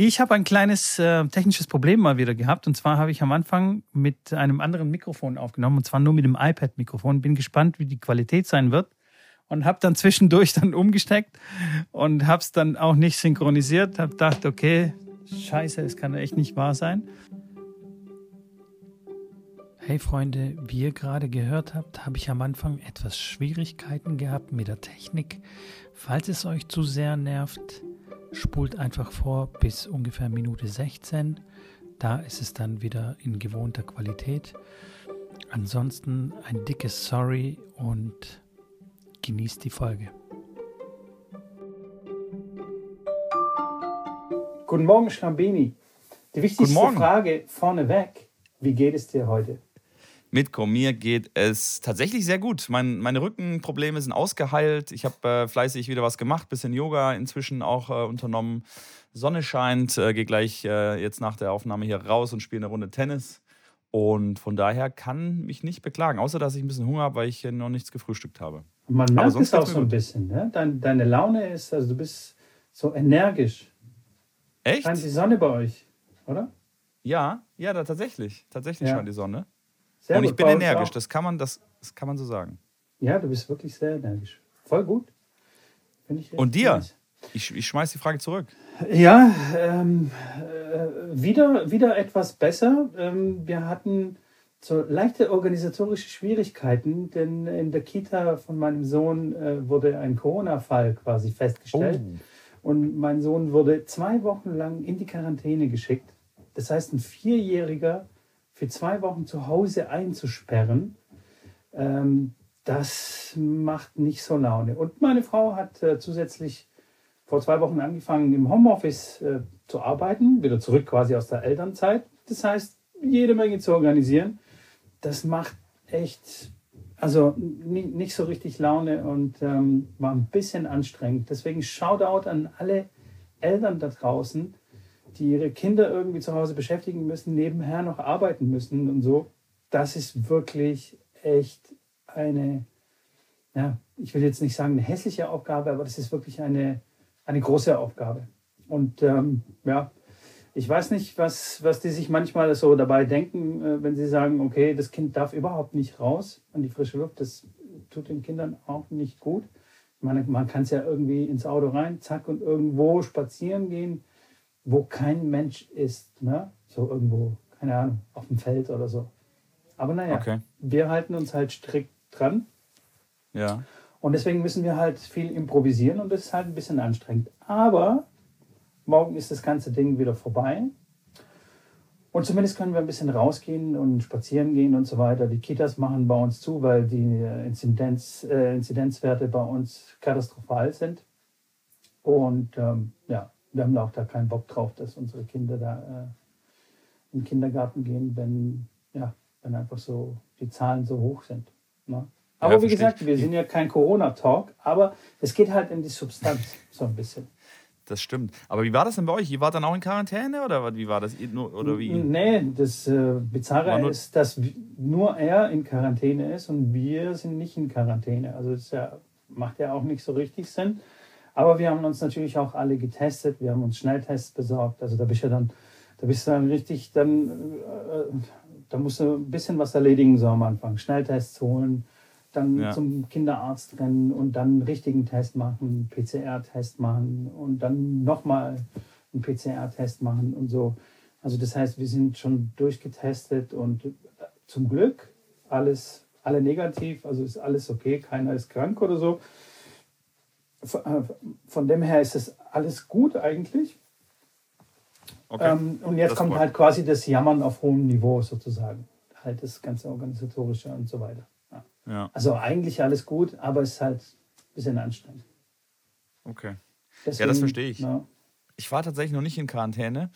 Ich habe ein kleines äh, technisches Problem mal wieder gehabt. Und zwar habe ich am Anfang mit einem anderen Mikrofon aufgenommen, und zwar nur mit dem iPad-Mikrofon. Bin gespannt, wie die Qualität sein wird. Und habe dann zwischendurch dann umgesteckt und habe es dann auch nicht synchronisiert. Habe gedacht, okay, scheiße, das kann echt nicht wahr sein. Hey Freunde, wie ihr gerade gehört habt, habe ich am Anfang etwas Schwierigkeiten gehabt mit der Technik. Falls es euch zu sehr nervt, spult einfach vor bis ungefähr Minute 16. Da ist es dann wieder in gewohnter Qualität. Ansonsten ein dickes Sorry und genießt die Folge. Guten Morgen, Schrambini. Die wichtigste Frage vorneweg: Wie geht es dir heute? Mit mir geht es tatsächlich sehr gut. Mein, meine Rückenprobleme sind ausgeheilt. Ich habe äh, fleißig wieder was gemacht, bisschen Yoga inzwischen auch äh, unternommen. Sonne scheint, äh, gehe gleich äh, jetzt nach der Aufnahme hier raus und spiele eine Runde Tennis. Und von daher kann mich nicht beklagen, außer dass ich ein bisschen Hunger habe, weil ich noch nichts gefrühstückt habe. Man merkt es auch so ein bisschen. Ne? Deine, deine Laune ist, also du bist so energisch. Echt? Scheint die Sonne bei euch, oder? Ja, ja, da tatsächlich. Tatsächlich ja. scheint die Sonne. Sehr und ich bin energisch, das kann, man, das, das kann man so sagen. Ja, du bist wirklich sehr energisch. Voll gut. und dir? Ich, ich schmeiß die Frage zurück. Ja, ähm, äh, wieder, wieder etwas besser. Ähm, wir hatten so leichte organisatorische Schwierigkeiten, denn in der Kita von meinem Sohn äh, wurde ein Corona-Fall quasi festgestellt. Oh. Und mein Sohn wurde zwei Wochen lang in die Quarantäne geschickt. Das heißt, ein Vierjähriger für zwei Wochen zu Hause einzusperren, ähm, das macht nicht so Laune. Und meine Frau hat äh, zusätzlich vor zwei Wochen angefangen, im Homeoffice äh, zu arbeiten, wieder zurück quasi aus der Elternzeit. Das heißt, jede Menge zu organisieren. Das macht echt, also nicht so richtig Laune und ähm, war ein bisschen anstrengend. Deswegen Shoutout an alle Eltern da draußen, die ihre Kinder irgendwie zu Hause beschäftigen müssen, nebenher noch arbeiten müssen und so. Das ist wirklich echt eine, ja, ich will jetzt nicht sagen eine hässliche Aufgabe, aber das ist wirklich eine, eine große Aufgabe. Und ähm, ja, ich weiß nicht, was, was die sich manchmal so dabei denken, äh, wenn sie sagen, okay, das Kind darf überhaupt nicht raus an die frische Luft. Das tut den Kindern auch nicht gut. Man, man kann es ja irgendwie ins Auto rein, zack, und irgendwo spazieren gehen wo kein Mensch ist, ne? So irgendwo, keine Ahnung, auf dem Feld oder so. Aber naja, okay. wir halten uns halt strikt dran. Ja. Und deswegen müssen wir halt viel improvisieren und das ist halt ein bisschen anstrengend. Aber morgen ist das ganze Ding wieder vorbei. Und zumindest können wir ein bisschen rausgehen und spazieren gehen und so weiter. Die Kitas machen bei uns zu, weil die Inzidenz, äh, Inzidenzwerte bei uns katastrophal sind. Und ähm, ja, wir haben auch da keinen Bock drauf, dass unsere Kinder da äh, in den Kindergarten gehen, wenn, ja, wenn einfach so die Zahlen so hoch sind. Ne? Aber ja, wie gesagt, wir sind ja kein Corona-Talk, aber es geht halt in die Substanz so ein bisschen. Das stimmt. Aber wie war das denn bei euch? Ihr wart dann auch in Quarantäne oder wie war das? Oder wie? Nee, das äh, Bizarre ist, dass nur er in Quarantäne ist und wir sind nicht in Quarantäne. Also das ja, macht ja auch nicht so richtig Sinn. Aber wir haben uns natürlich auch alle getestet. Wir haben uns Schnelltests besorgt. Also da bist du dann, da bist du dann richtig, dann, äh, da musst du ein bisschen was erledigen so am Anfang. Schnelltests holen, dann ja. zum Kinderarzt rennen und dann einen richtigen Test machen, PCR-Test machen und dann nochmal einen PCR-Test machen und so. Also das heißt, wir sind schon durchgetestet und zum Glück alles, alle negativ, also ist alles okay, keiner ist krank oder so. Äh, von dem her ist es alles gut eigentlich. Okay. Ähm, und jetzt das kommt halt quasi das Jammern auf hohem Niveau sozusagen. Halt das ganze Organisatorische und so weiter. Ja. Ja. Also eigentlich alles gut, aber es ist halt ein bisschen anstrengend. Okay. Deswegen, ja, das verstehe ich. Ja. Ich war tatsächlich noch nicht in Quarantäne.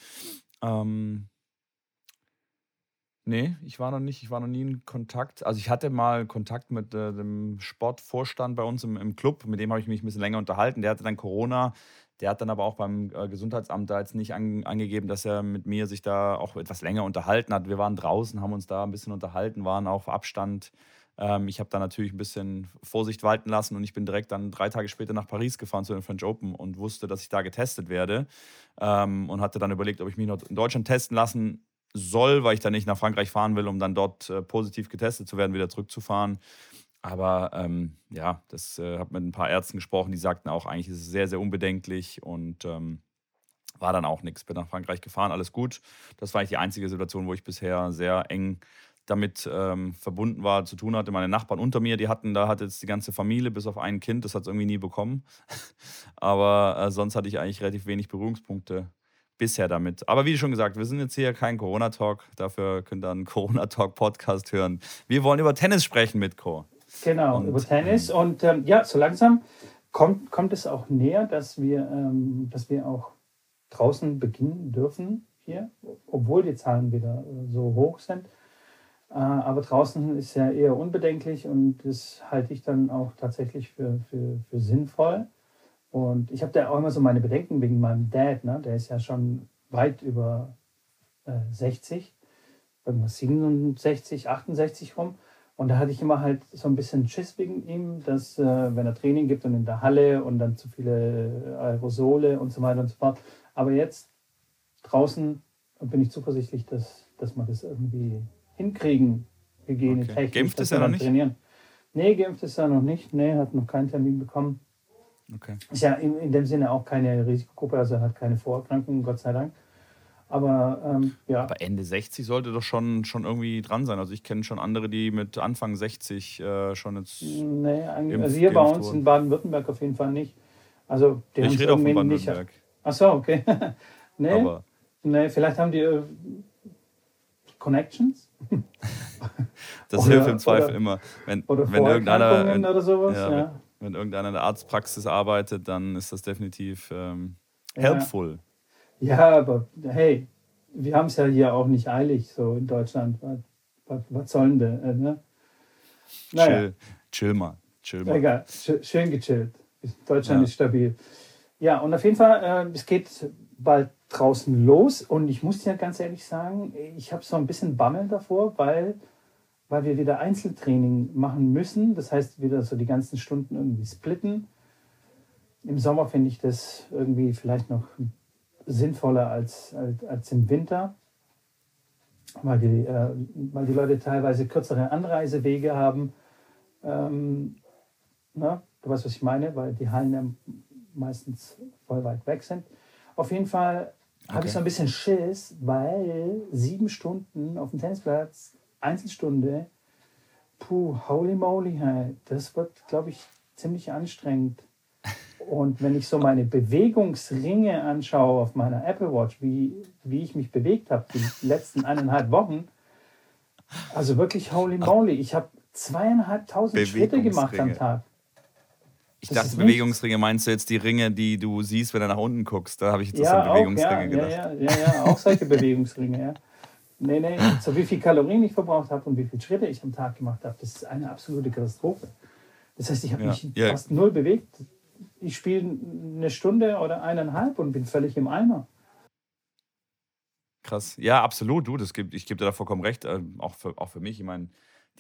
Ähm, Nee, ich war noch nicht, ich war noch nie in Kontakt. Also ich hatte mal Kontakt mit äh, dem Sportvorstand bei uns im, im Club, mit dem habe ich mich ein bisschen länger unterhalten. Der hatte dann Corona, der hat dann aber auch beim äh, Gesundheitsamt da jetzt nicht an, angegeben, dass er mit mir sich da auch etwas länger unterhalten hat. Wir waren draußen, haben uns da ein bisschen unterhalten, waren auf Abstand. Äh, Ähm, ich habe da natürlich ein bisschen Vorsicht walten lassen und ich bin direkt dann drei Tage später nach Paris gefahren zu den French Open und wusste, dass ich da getestet werde ähm, und hatte dann überlegt, ob ich mich noch in Deutschland testen lassen soll, weil ich dann nicht nach Frankreich fahren will, um dann dort äh, positiv getestet zu werden, wieder zurückzufahren. Aber ähm, ja, das äh, habe mit ein paar Ärzten gesprochen, die sagten auch, eigentlich ist es sehr, sehr unbedenklich und ähm, war dann auch nichts. Bin nach Frankreich gefahren, alles gut. Das war eigentlich die einzige Situation, wo ich bisher sehr eng damit ähm, verbunden war, zu tun hatte. Meine Nachbarn unter mir, die hatten, da hat jetzt die ganze Familie bis auf ein Kind, das hat es irgendwie nie bekommen. Aber äh, sonst hatte ich eigentlich relativ wenig Berührungspunkte bisher damit. Aber wie schon gesagt, wir sind jetzt hier kein Corona-Talk. Dafür könnt ihr einen Corona-Talk-Podcast hören. Wir wollen über Tennis sprechen mit Co. Genau, und, über Tennis. Ähm, und ähm, ja, so langsam kommt, kommt es auch näher, dass wir, ähm, dass wir auch draußen beginnen dürfen hier, obwohl die Zahlen wieder äh, so hoch sind. Äh, aber draußen ist ja eher unbedenklich und das halte ich dann auch tatsächlich für, für, für sinnvoll. Und ich habe da auch immer so meine Bedenken wegen meinem Dad, ne? der ist ja schon weit über äh, 60, irgendwas 67, 68 rum. Und da hatte ich immer halt so ein bisschen Schiss wegen ihm, dass äh, wenn er Training gibt und in der Halle und dann zu viele Aerosole und so weiter und so fort. Aber jetzt draußen bin ich zuversichtlich, dass, dass wir das irgendwie hinkriegen, hygienetechnisch. Okay. Geimpft ist er noch nicht? Trainieren. Nee, geimpft ist er noch nicht. Nee, hat noch keinen Termin bekommen. Okay. Ist ja in, in dem Sinne auch keine Risikogruppe, also er hat keine Vorerkrankungen, Gott sei Dank. Aber ähm, ja. Aber Ende 60 sollte doch schon, schon irgendwie dran sein. Also ich kenne schon andere, die mit Anfang 60 äh, schon jetzt. Nee, also hier bei uns wurden. in Baden-Württemberg auf jeden Fall nicht. Also die ich rede auch von Baden-Württemberg. Ach so, okay. nee, Aber nee, vielleicht haben die äh, Connections. das oder, hilft im Zweifel oder, immer. Wenn, oder wenn irgendeiner, wenn, oder sowas. Ja, ja. Wenn, irgendeiner in der Arztpraxis arbeitet, dann ist das definitiv ähm, helpful. Ja. ja, aber hey, wir haben es ja hier auch nicht eilig, so in Deutschland. Was, was, was sollen wir? Äh, ne? Naja. Chill, chill mal. Chill mal. Egal, schön gechillt. Deutschland ja. ist stabil. Ja, und auf jeden Fall, äh, es geht bald draußen los und ich muss dir ganz ehrlich sagen, ich habe so ein bisschen Bammel davor, weil, weil wir wieder Einzeltraining machen müssen. Das heißt, wieder so die ganzen Stunden irgendwie splitten. Im Sommer finde ich das irgendwie vielleicht noch sinnvoller als, als, als im Winter, weil die, äh, weil die Leute teilweise kürzere Anreisewege haben. Ähm, na, du weißt, was ich meine, weil die Hallen ja meistens voll weit weg sind. Auf jeden Fall okay. habe ich so ein bisschen Schiss, weil sieben Stunden auf dem Tennisplatz, Einzelstunde, puh, holy moly, das wird, glaube ich, ziemlich anstrengend. Und wenn ich so meine Bewegungsringe anschaue auf meiner Apple Watch, wie, wie ich mich bewegt habe die letzten eineinhalb Wochen, also wirklich holy moly, ich habe zweieinhalbtausend Schritte gemacht am Tag. Ich das dachte, Bewegungsringe meinst du jetzt die Ringe, die du siehst, wenn du nach unten guckst. Da habe ich jetzt ja, an Bewegungsringe ja, gedacht. Ja, ja, ja, auch solche Bewegungsringe, ja. Nee, nee, so wie viel Kalorien ich verbraucht habe und wie viele Schritte ich am Tag gemacht habe, das ist eine absolute Katastrophe. Das heißt, ich habe ja, mich ja. fast null bewegt. Ich spiele eine Stunde oder eineinhalb und bin völlig im Eimer. Krass. Ja, absolut. Du, das gibt, ich gebe dir da vollkommen recht. Äh, auch, für, auch für mich. Ich meine,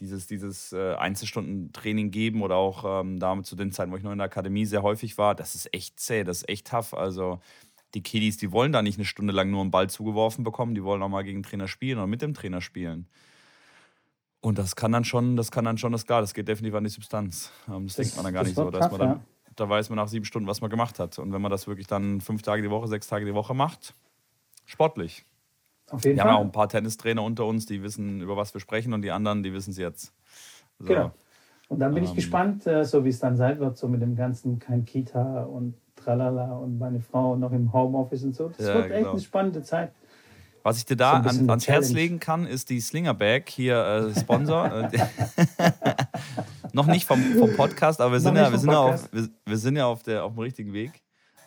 dieses, dieses äh, Einzelstunden-Training geben oder auch ähm, damit zu den Zeiten, wo ich noch in der Akademie sehr häufig war, das ist echt zäh, das ist echt tough. Also die Kiddies, die wollen da nicht eine Stunde lang nur einen Ball zugeworfen bekommen, die wollen auch mal gegen den Trainer spielen oder mit dem Trainer spielen. Und das kann dann schon, das kann dann schon, das klar, das geht definitiv an die Substanz. Ähm, das, das, denkt man dann gar nicht so. Dass man dann, ja. Da weiß man nach sieben Stunden, was man gemacht hat. Und wenn man das wirklich dann fünf Tage die Woche, sechs Tage die Woche macht, sportlich. Auf jeden wir Fall. haben auch ein paar Tennistrainer unter uns, die wissen, über was wir sprechen und die anderen, die wissen es jetzt. So. Genau. Und dann bin ähm, ich gespannt, äh, so wie es dann sein wird, so mit dem ganzen kein Kita und tralala und meine Frau noch im Homeoffice und so. Das ja, wird echt genau. eine spannende Zeit. Was ich dir da so an, ans Herz legen kann, ist die Slinger Bag, hier äh, Sponsor. noch nicht vom, vom Podcast, aber wir sind, ja, wir, sind ja auf, wir, wir, sind ja auf, der, auf dem richtigen Weg.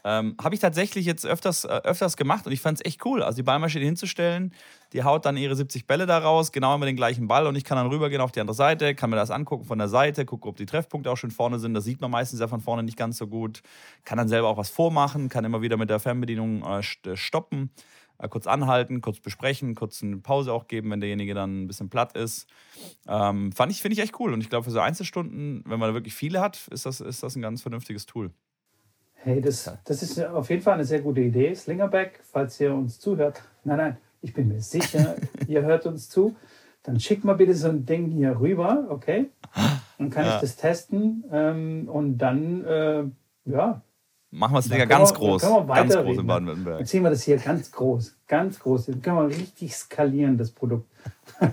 Ähm, Habe ich tatsächlich jetzt öfters, äh, öfters gemacht und ich fand es echt cool. Also die Ballmaschine hinzustellen, die haut dann ihre 70 Bälle da raus, genau immer den gleichen Ball und ich kann dann rübergehen auf die andere Seite, kann mir das angucken von der Seite, gucke, ob die Treffpunkte auch schon vorne sind. Das sieht man meistens ja von vorne nicht ganz so gut. Kann dann selber auch was vormachen, kann immer wieder mit der Fernbedienung äh, äh stoppen, äh, kurz anhalten, kurz besprechen, kurz eine Pause auch geben, wenn derjenige dann ein bisschen platt ist. Ähm, fand ich, finde ich echt cool und ich glaube, für so Einzelstunden, wenn man da wirklich viele hat, ist das, ist das ein ganz vernünftiges Tool. Hey, das, das ist auf jeden Fall eine sehr gute Idee. Slingerback, falls ihr uns zuhört. Nein, nein, ich bin mir sicher, ihr hört uns zu. Dann schickt mal bitte so ein Ding hier rüber, okay? Dann kann ja. ich das testen ähm, und dann, äh, ja. Machen wir es Slinger ganz wir, groß. Ganz groß in Baden-Württemberg. Dann ziehen wir das hier ganz groß. Ganz groß. Dann können wir richtig skalieren, das Produkt.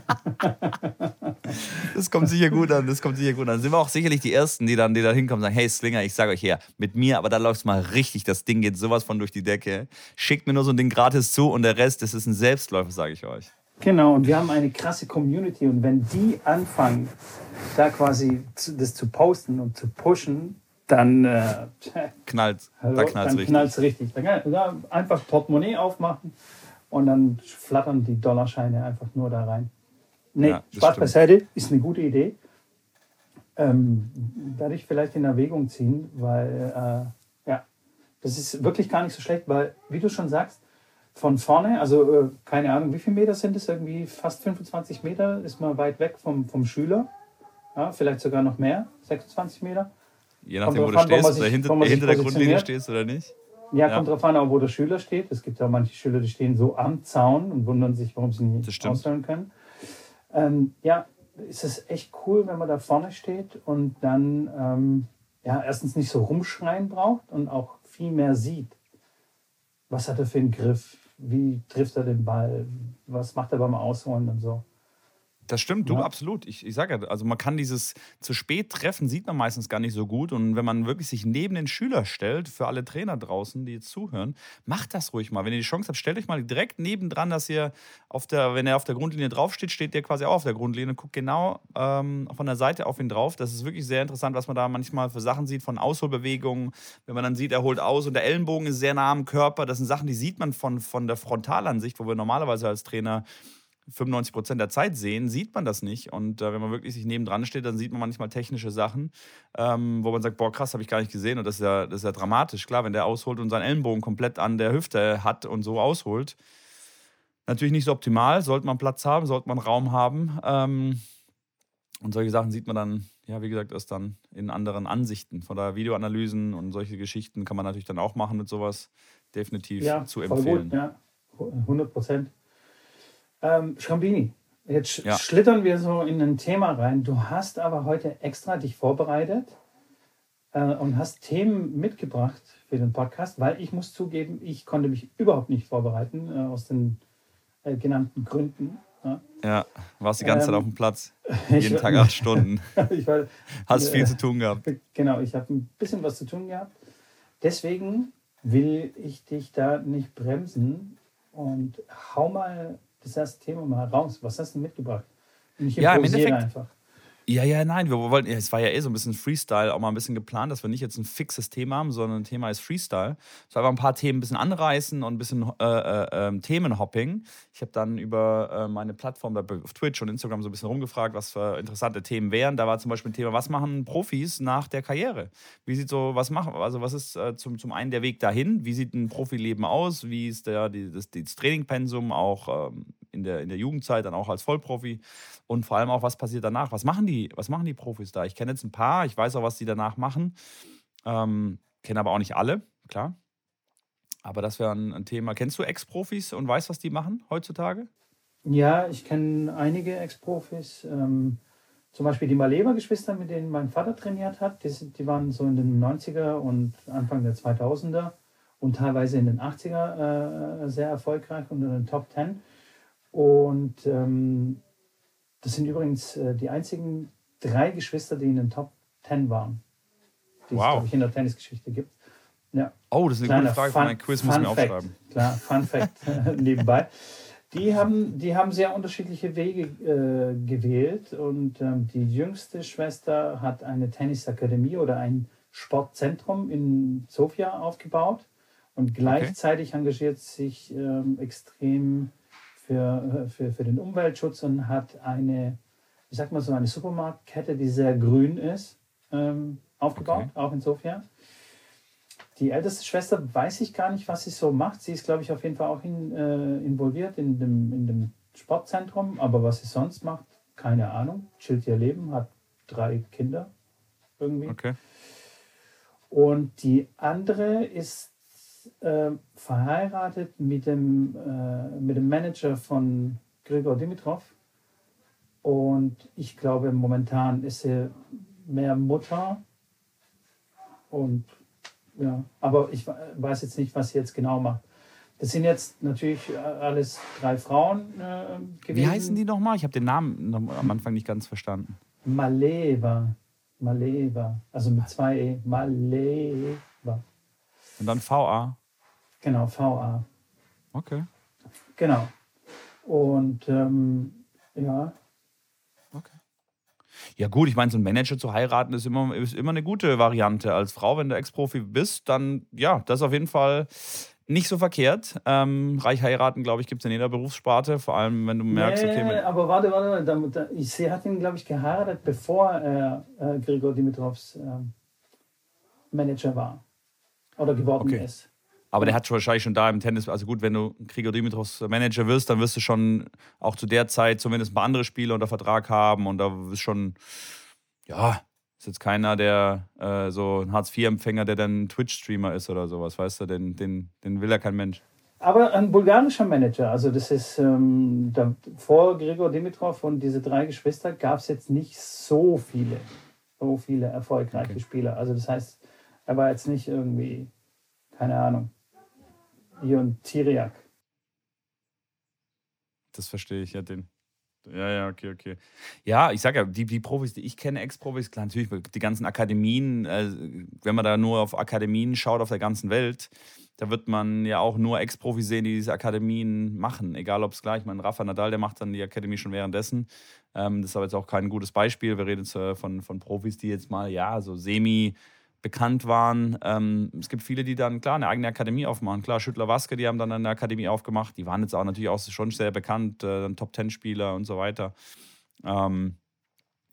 das kommt sicher gut an, das kommt sicher gut an. Dann sind wir auch sicherlich die Ersten, die dann, die da hinkommen und sagen, hey Slinger, ich sage euch her, mit mir, aber da läuft mal richtig, das Ding geht sowas von durch die Decke. Schickt mir nur so ein Ding gratis zu und der Rest, das ist ein Selbstläufer, sage ich euch. Genau, und wir haben eine krasse Community und wenn die anfangen, da quasi das zu posten und zu pushen, dann äh, knallt da knallt's richtig. Knallt's richtig. Dann einfach Portemonnaie aufmachen und dann flattern die Dollarscheine einfach nur da rein. Nee, ja, Spaß beiseite, ist eine gute Idee. Ähm, werde ich vielleicht in Erwägung ziehen, weil äh, ja, das ist wirklich gar nicht so schlecht, weil, wie du schon sagst, von vorne, also äh, keine Ahnung, wie viele Meter sind es? Irgendwie fast 25 Meter ist man weit weg vom, vom Schüler. Ja, vielleicht sogar noch mehr, 26 Meter. Je nachdem, wo du stehst, wo sich, hinter, hinter der Grundlinie stehst oder nicht. Ja, ja, kommt drauf an, wo der Schüler steht. Es gibt ja manche Schüler, die stehen so am Zaun und wundern sich, warum sie nicht ausholen können. Ähm, ja, ist es echt cool, wenn man da vorne steht und dann ähm, ja, erstens nicht so rumschreien braucht und auch viel mehr sieht. Was hat er für einen Griff? Wie trifft er den Ball? Was macht er beim Ausholen und so? Das stimmt, du, ja. absolut. Ich, ich sage ja, also man kann dieses zu spät treffen, sieht man meistens gar nicht so gut. Und wenn man wirklich sich neben den Schüler stellt, für alle Trainer draußen, die jetzt zuhören, macht das ruhig mal. Wenn ihr die Chance habt, stellt euch mal direkt nebendran, dass ihr auf der, wenn er auf der Grundlinie draufsteht, steht der quasi auch auf der Grundlinie und guckt genau ähm, von der Seite auf ihn drauf. Das ist wirklich sehr interessant, was man da manchmal für Sachen sieht, von Ausholbewegungen. Wenn man dann sieht, er holt aus und der Ellenbogen ist sehr nah am Körper. Das sind Sachen, die sieht man von, von der Frontalansicht, wo wir normalerweise als Trainer 95 Prozent der Zeit sehen, sieht man das nicht. Und äh, wenn man wirklich sich nebendran steht, dann sieht man manchmal technische Sachen, ähm, wo man sagt, boah, krass, habe ich gar nicht gesehen. Und das ist, ja, das ist ja dramatisch. Klar, wenn der ausholt und seinen Ellenbogen komplett an der Hüfte hat und so ausholt. Natürlich nicht so optimal, sollte man Platz haben, sollte man Raum haben. Ähm, und solche Sachen sieht man dann, ja, wie gesagt, erst dann in anderen Ansichten. Von der Videoanalysen und solche Geschichten kann man natürlich dann auch machen mit sowas. Definitiv ja, zu empfehlen. Gut, ja, 100 Prozent. Ähm, Schrambini, jetzt ja. schlittern wir so in ein Thema rein. Du hast aber heute extra dich vorbereitet äh, und hast Themen mitgebracht für den Podcast, weil ich muss zugeben, ich konnte mich überhaupt nicht vorbereiten äh, aus den äh, genannten Gründen. Ja, ja warst die ganze ähm, Zeit auf dem Platz. Jeden Tag acht Stunden. ich war, Hast viel zu tun gehabt. Genau, ich habe ein bisschen was zu tun gehabt. Deswegen will ich dich da nicht bremsen und hau mal das erste Thema mal raus. Was hast du mitgebracht? Und ich ja, im Endeffekt, einfach. Ja, ja, nein, wir wollten, es war ja eh so ein bisschen Freestyle, auch mal ein bisschen geplant, dass wir nicht jetzt ein fixes Thema haben, sondern ein Thema ist Freestyle. Es war einfach ein paar Themen ein bisschen anreißen und ein bisschen äh, äh, ähm, Themenhopping. Ich habe dann über äh, meine Plattform auf Twitch und Instagram so ein bisschen rumgefragt, was für interessante Themen wären. Da war zum Beispiel ein Thema, was machen Profis nach der Karriere? Wie sieht so, was machen, also was ist äh, zum, zum einen der Weg dahin? Wie sieht ein Profileben aus? Wie ist der, die, das, das Trainingpensum auch ähm, in, der, in der Jugendzeit, dann auch als Vollprofi? Und vor allem auch, was passiert danach? Was machen die, was machen die Profis da? Ich kenne jetzt ein paar, ich weiß auch, was die danach machen. Ähm, kenne aber auch nicht alle, klar. Aber das wäre ein, ein, Thema. Kennst du Ex-Profis und weißt, was die machen heutzutage? Ja, ich kenne einige Ex-Profis. Ähm, zum Beispiel die Maleber-Geschwister, mit denen mein Vater trainiert hat. Die, die, waren so in den 90er und Anfang der 2000er und teilweise in den 80er äh, sehr erfolgreich unter den Top 10. Und ähm, das sind übrigens äh, die einzigen drei Geschwister, die in den Top Ten waren, die wow. es, glaube ich, in der Tennisgeschichte gibt. Ja. Oh, das ist eine gute Frage Fun, für mein Quiz, muss ich mir aufschreiben. Klar, Fun Fact nebenbei. Die haben, die haben sehr unterschiedliche Wege äh, gewählt und ähm, die jüngste Schwester hat eine Tennisakademie oder ein Sportzentrum in Sofia aufgebaut. Und gleichzeitig okay. engagiert sich ähm, extrem für, für, für den Umweltschutz und hat eine, ich sag mal so, eine Supermarktkette, die sehr grün ist, ähm, aufgebaut, okay. auch in Sofia. Die älteste Schwester weiß ich gar nicht, was sie so macht. Sie ist, glaube ich, auf jeden Fall auch in, äh, involviert in dem, in dem Sportzentrum, aber was sie sonst macht, keine Ahnung. Chillt ihr Leben, hat drei Kinder irgendwie. Okay. Und die andere ist äh, verheiratet mit dem, äh, mit dem Manager von Grigor Dimitrov. Und ich glaube, momentan ist sie mehr Mutter. Und ja, aber ich weiß jetzt nicht, was sie jetzt genau macht. Das sind jetzt natürlich alles drei Frauen äh, gewesen. Wie heißen die nochmal? Ich habe den Namen am Anfang nicht ganz verstanden. Maleva. Maleva. Also mit zwei E. Maleva. Und dann VA. Genau, VA. Okay. Genau. Und ähm, ja. Okay. Ja, gut, ich meine, so ein Manager zu heiraten ist immer, ist immer eine gute Variante. Als Frau, wenn du Ex-Profi bist, dann ja, das ist auf jeden Fall nicht so verkehrt. Ähm, reich heiraten, glaube ich, gibt es in jeder Berufssparte, vor allem wenn du merkst, nee, okay. aber warte, warte, warte. sie hat ihn, glaube ich, geheiratet, bevor er äh, Grigor Dimitrovs äh, Manager war oder geworden okay. ist. Aber der hat wahrscheinlich schon da im Tennis, also gut, wenn du Grigor Dimitrovs Manager wirst, dann wirst du schon auch zu der Zeit zumindest ein paar andere Spieler unter Vertrag haben und da ist schon, ja, ist jetzt keiner, der äh, so ein Hartz-IV-Empfänger, der dann Twitch-Streamer ist oder sowas, weißt du, den, den, den will ja kein Mensch. Aber ein bulgarischer Manager, also das ist ähm, da, vor Grigor Dimitrov und diese drei Geschwister gab es jetzt nicht so viele, so viele erfolgreiche okay. Spieler. Also das heißt, er war jetzt nicht irgendwie, keine Ahnung, Ion Tiriak. Das verstehe ich ja, den. Ja, ja, okay, okay. Ja, ich sage ja, die, die Profis, die ich kenne, Ex-Profis, klar, natürlich die ganzen Akademien, äh, wenn man da nur auf Akademien schaut auf der ganzen Welt, da wird man ja auch nur Ex-Profis sehen, die diese Akademien machen. Egal ob es gleich, mein Rafa Nadal, der macht dann die Akademie schon währenddessen. Ähm, das ist aber jetzt auch kein gutes Beispiel. Wir reden jetzt äh, von, von Profis, die jetzt mal, ja, so semi- bekannt waren. Ähm, es gibt viele, die dann klar eine eigene Akademie aufmachen. Klar, Schüttler Waske, die haben dann eine Akademie aufgemacht. Die waren jetzt auch natürlich auch schon sehr bekannt, äh, Top-Ten-Spieler und so weiter. Ähm,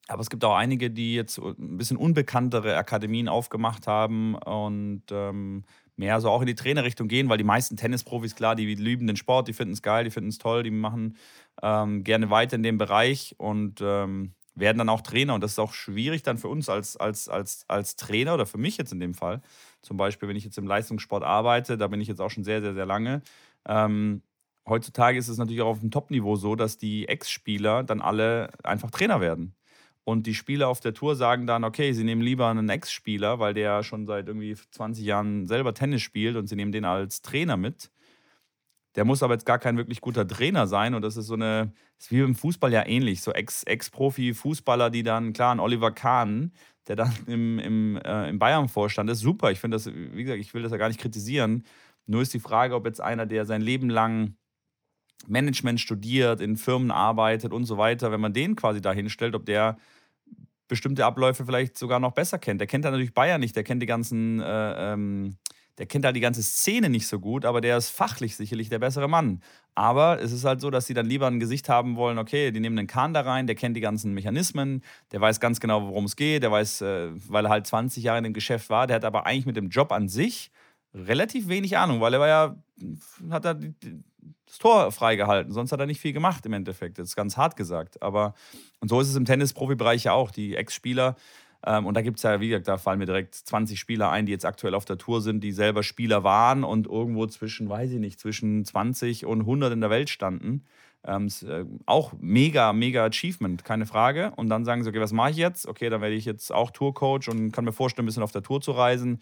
aber es gibt auch einige, die jetzt ein bisschen unbekanntere Akademien aufgemacht haben und ähm, mehr so auch in die Trainerrichtung gehen, weil die meisten Tennisprofis, klar, die lieben den Sport, die finden es geil, die finden es toll, die machen ähm, gerne weiter in dem Bereich und ähm, werden dann auch Trainer. Und das ist auch schwierig dann für uns als, als, als, als Trainer oder für mich jetzt in dem Fall. Zum Beispiel, wenn ich jetzt im Leistungssport arbeite, da bin ich jetzt auch schon sehr, sehr, sehr lange. Ähm, heutzutage ist es natürlich auch auf dem Top-Niveau so, dass die Ex-Spieler dann alle einfach Trainer werden. Und die Spieler auf der Tour sagen dann, okay, sie nehmen lieber einen Ex-Spieler, weil der schon seit irgendwie 20 Jahren selber Tennis spielt und sie nehmen den als Trainer mit. Der muss aber jetzt gar kein wirklich guter Trainer sein. Und das ist so eine, ist wie im Fußball ja ähnlich. So Ex-Profi-Fußballer, die dann, klar, ein Oliver Kahn, der dann im, im, äh, im Bayern-Vorstand ist, super. Ich finde das, wie gesagt, ich will das ja gar nicht kritisieren. Nur ist die Frage, ob jetzt einer, der sein Leben lang Management studiert, in Firmen arbeitet und so weiter, wenn man den quasi da hinstellt, ob der bestimmte Abläufe vielleicht sogar noch besser kennt. Der kennt dann natürlich Bayern nicht, der kennt die ganzen äh, ähm, der kennt halt die ganze Szene nicht so gut, aber der ist fachlich sicherlich der bessere Mann. Aber es ist halt so, dass sie dann lieber ein Gesicht haben wollen, okay, die nehmen einen Kahn da rein, der kennt die ganzen Mechanismen, der weiß ganz genau, worum es geht, der weiß, äh, weil er halt 20 Jahre in dem Geschäft war, der hat aber eigentlich mit dem Job an sich relativ wenig Ahnung, weil er war ja, hat er das Tor freigehalten, sonst hat er nicht viel gemacht im Endeffekt. Das ist ganz hart gesagt. Aber und so ist es im Tennis-Profibereich ja auch. Die Ex-Spieler ähm, und da gibt es ja, wie gesagt, da fallen mir direkt 20 Spieler ein, die jetzt aktuell auf der Tour sind, die selber Spieler waren und irgendwo zwischen, weiß ich nicht, zwischen 20 und 100 in der Welt standen. Ähm, äh, auch mega, mega Achievement, keine Frage. Und dann sagen sie, okay, was mache ich jetzt? Okay, dann werde ich jetzt auch Tourcoach und kann mir vorstellen, ein bisschen auf der Tour zu reisen.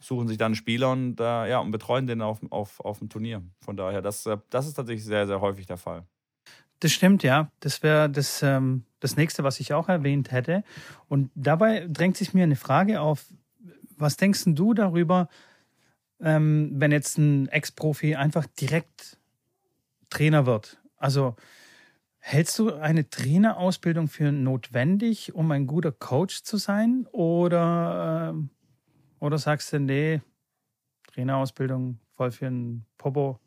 Suchen sich dann einen Spieler und, äh, ja, und betreuen den auf, auf, auf dem Turnier. Von daher, das, äh, das ist tatsächlich sehr, sehr häufig der Fall. Das stimmt, ja. Das wäre das, ähm, das nächste, was ich auch erwähnt hätte. Und dabei drängt sich mir eine Frage auf. Was denkst du darüber, ähm, wenn jetzt ein Ex-Profi einfach direkt Trainer wird? Also hältst du eine Trainerausbildung für notwendig, um ein guter Coach zu sein? Oder, äh, oder sagst du, nee, Trainerausbildung voll für ein Popo.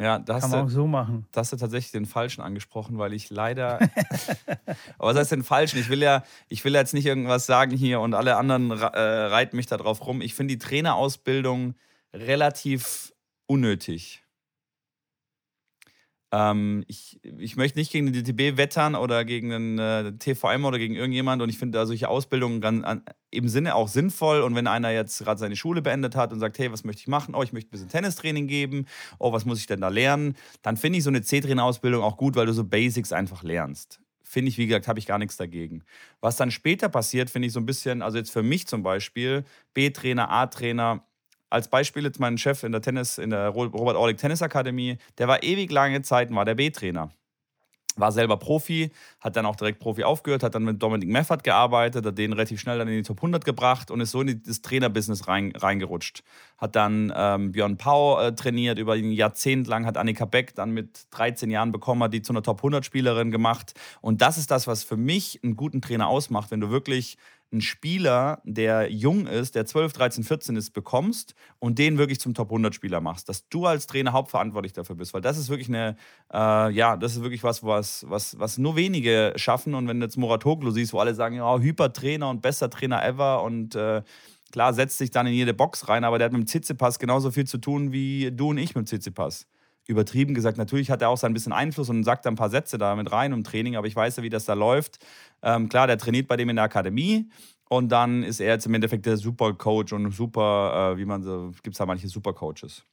Ja, da Kann hast, man auch du, so machen. da hast du tatsächlich den Falschen angesprochen, weil ich leider. Aber was heißt den Falschen? Ich will ja, ich will jetzt nicht irgendwas sagen hier und alle anderen äh, reiten mich da drauf rum. Ich finde die Trainerausbildung relativ unnötig. Ähm, ich, ich möchte nicht gegen den DTB wettern oder gegen den äh, TVM oder gegen irgendjemand und ich finde da solche Ausbildungen ganz, an, im Sinne auch sinnvoll und wenn einer jetzt gerade seine Schule beendet hat und sagt, hey, was möchte ich machen? Oh, ich möchte ein bisschen Tennistraining geben. Oh, was muss ich denn da lernen? Dann finde ich so eine C-Trainer-Ausbildung auch gut, weil du so Basics einfach lernst. Finde ich, wie gesagt, habe ich gar nichts dagegen. Was dann später passiert, finde ich so ein bisschen, also jetzt für mich zum Beispiel, B-Trainer, A-Trainer, als Beispiel jetzt mein Chef in der Tennis, in der Robert Orlik Tennisakademie, der war ewig lange Zeit, war der B-Trainer. War selber Profi, hat dann auch direkt Profi aufgehört, hat dann mit Dominik Meffert gearbeitet, hat den relativ schnell dann in die Top 100 gebracht und ist so in das Trainerbusiness rein, reingerutscht. Hat dann ähm, Björn Pau äh, trainiert, über ein Jahrzehnt lang, hat Annika Beck dann mit 13 Jahren bekommen, hat die zu einer Top 100 Spielerin gemacht. Und das ist das, was für mich einen guten Trainer ausmacht, wenn du wirklich einen Spieler, der jung ist, der 12, 13, 14 ist, bekommst und den wirklich zum Top 100 Spieler machst. Dass du als Trainer hauptverantwortlich dafür bist. Weil das ist wirklich eine, äh, ja, das ist wirklich was, was, was, was nur wenige schaffen. Und wenn du jetzt Moratoglu siehst, wo alle sagen, ja, Hypertrainer und bester Trainer ever und äh, klar, setzt sich dann in jede Box rein, aber der hat mit dem Tsitsipas genauso viel zu tun wie du und ich mit dem Tsitsipas übertrieben gesagt, natürlich hat er auch sein bisschen Einfluss und sagt da ein paar Sätze da mit rein im Training, aber ich weiß ja, wie das da läuft. Ähm, klar, der trainiert bei dem in der Akademie und dann ist er jetzt im Endeffekt der Supercoach und super, äh, wie man so, gibt es da manche Supercoaches.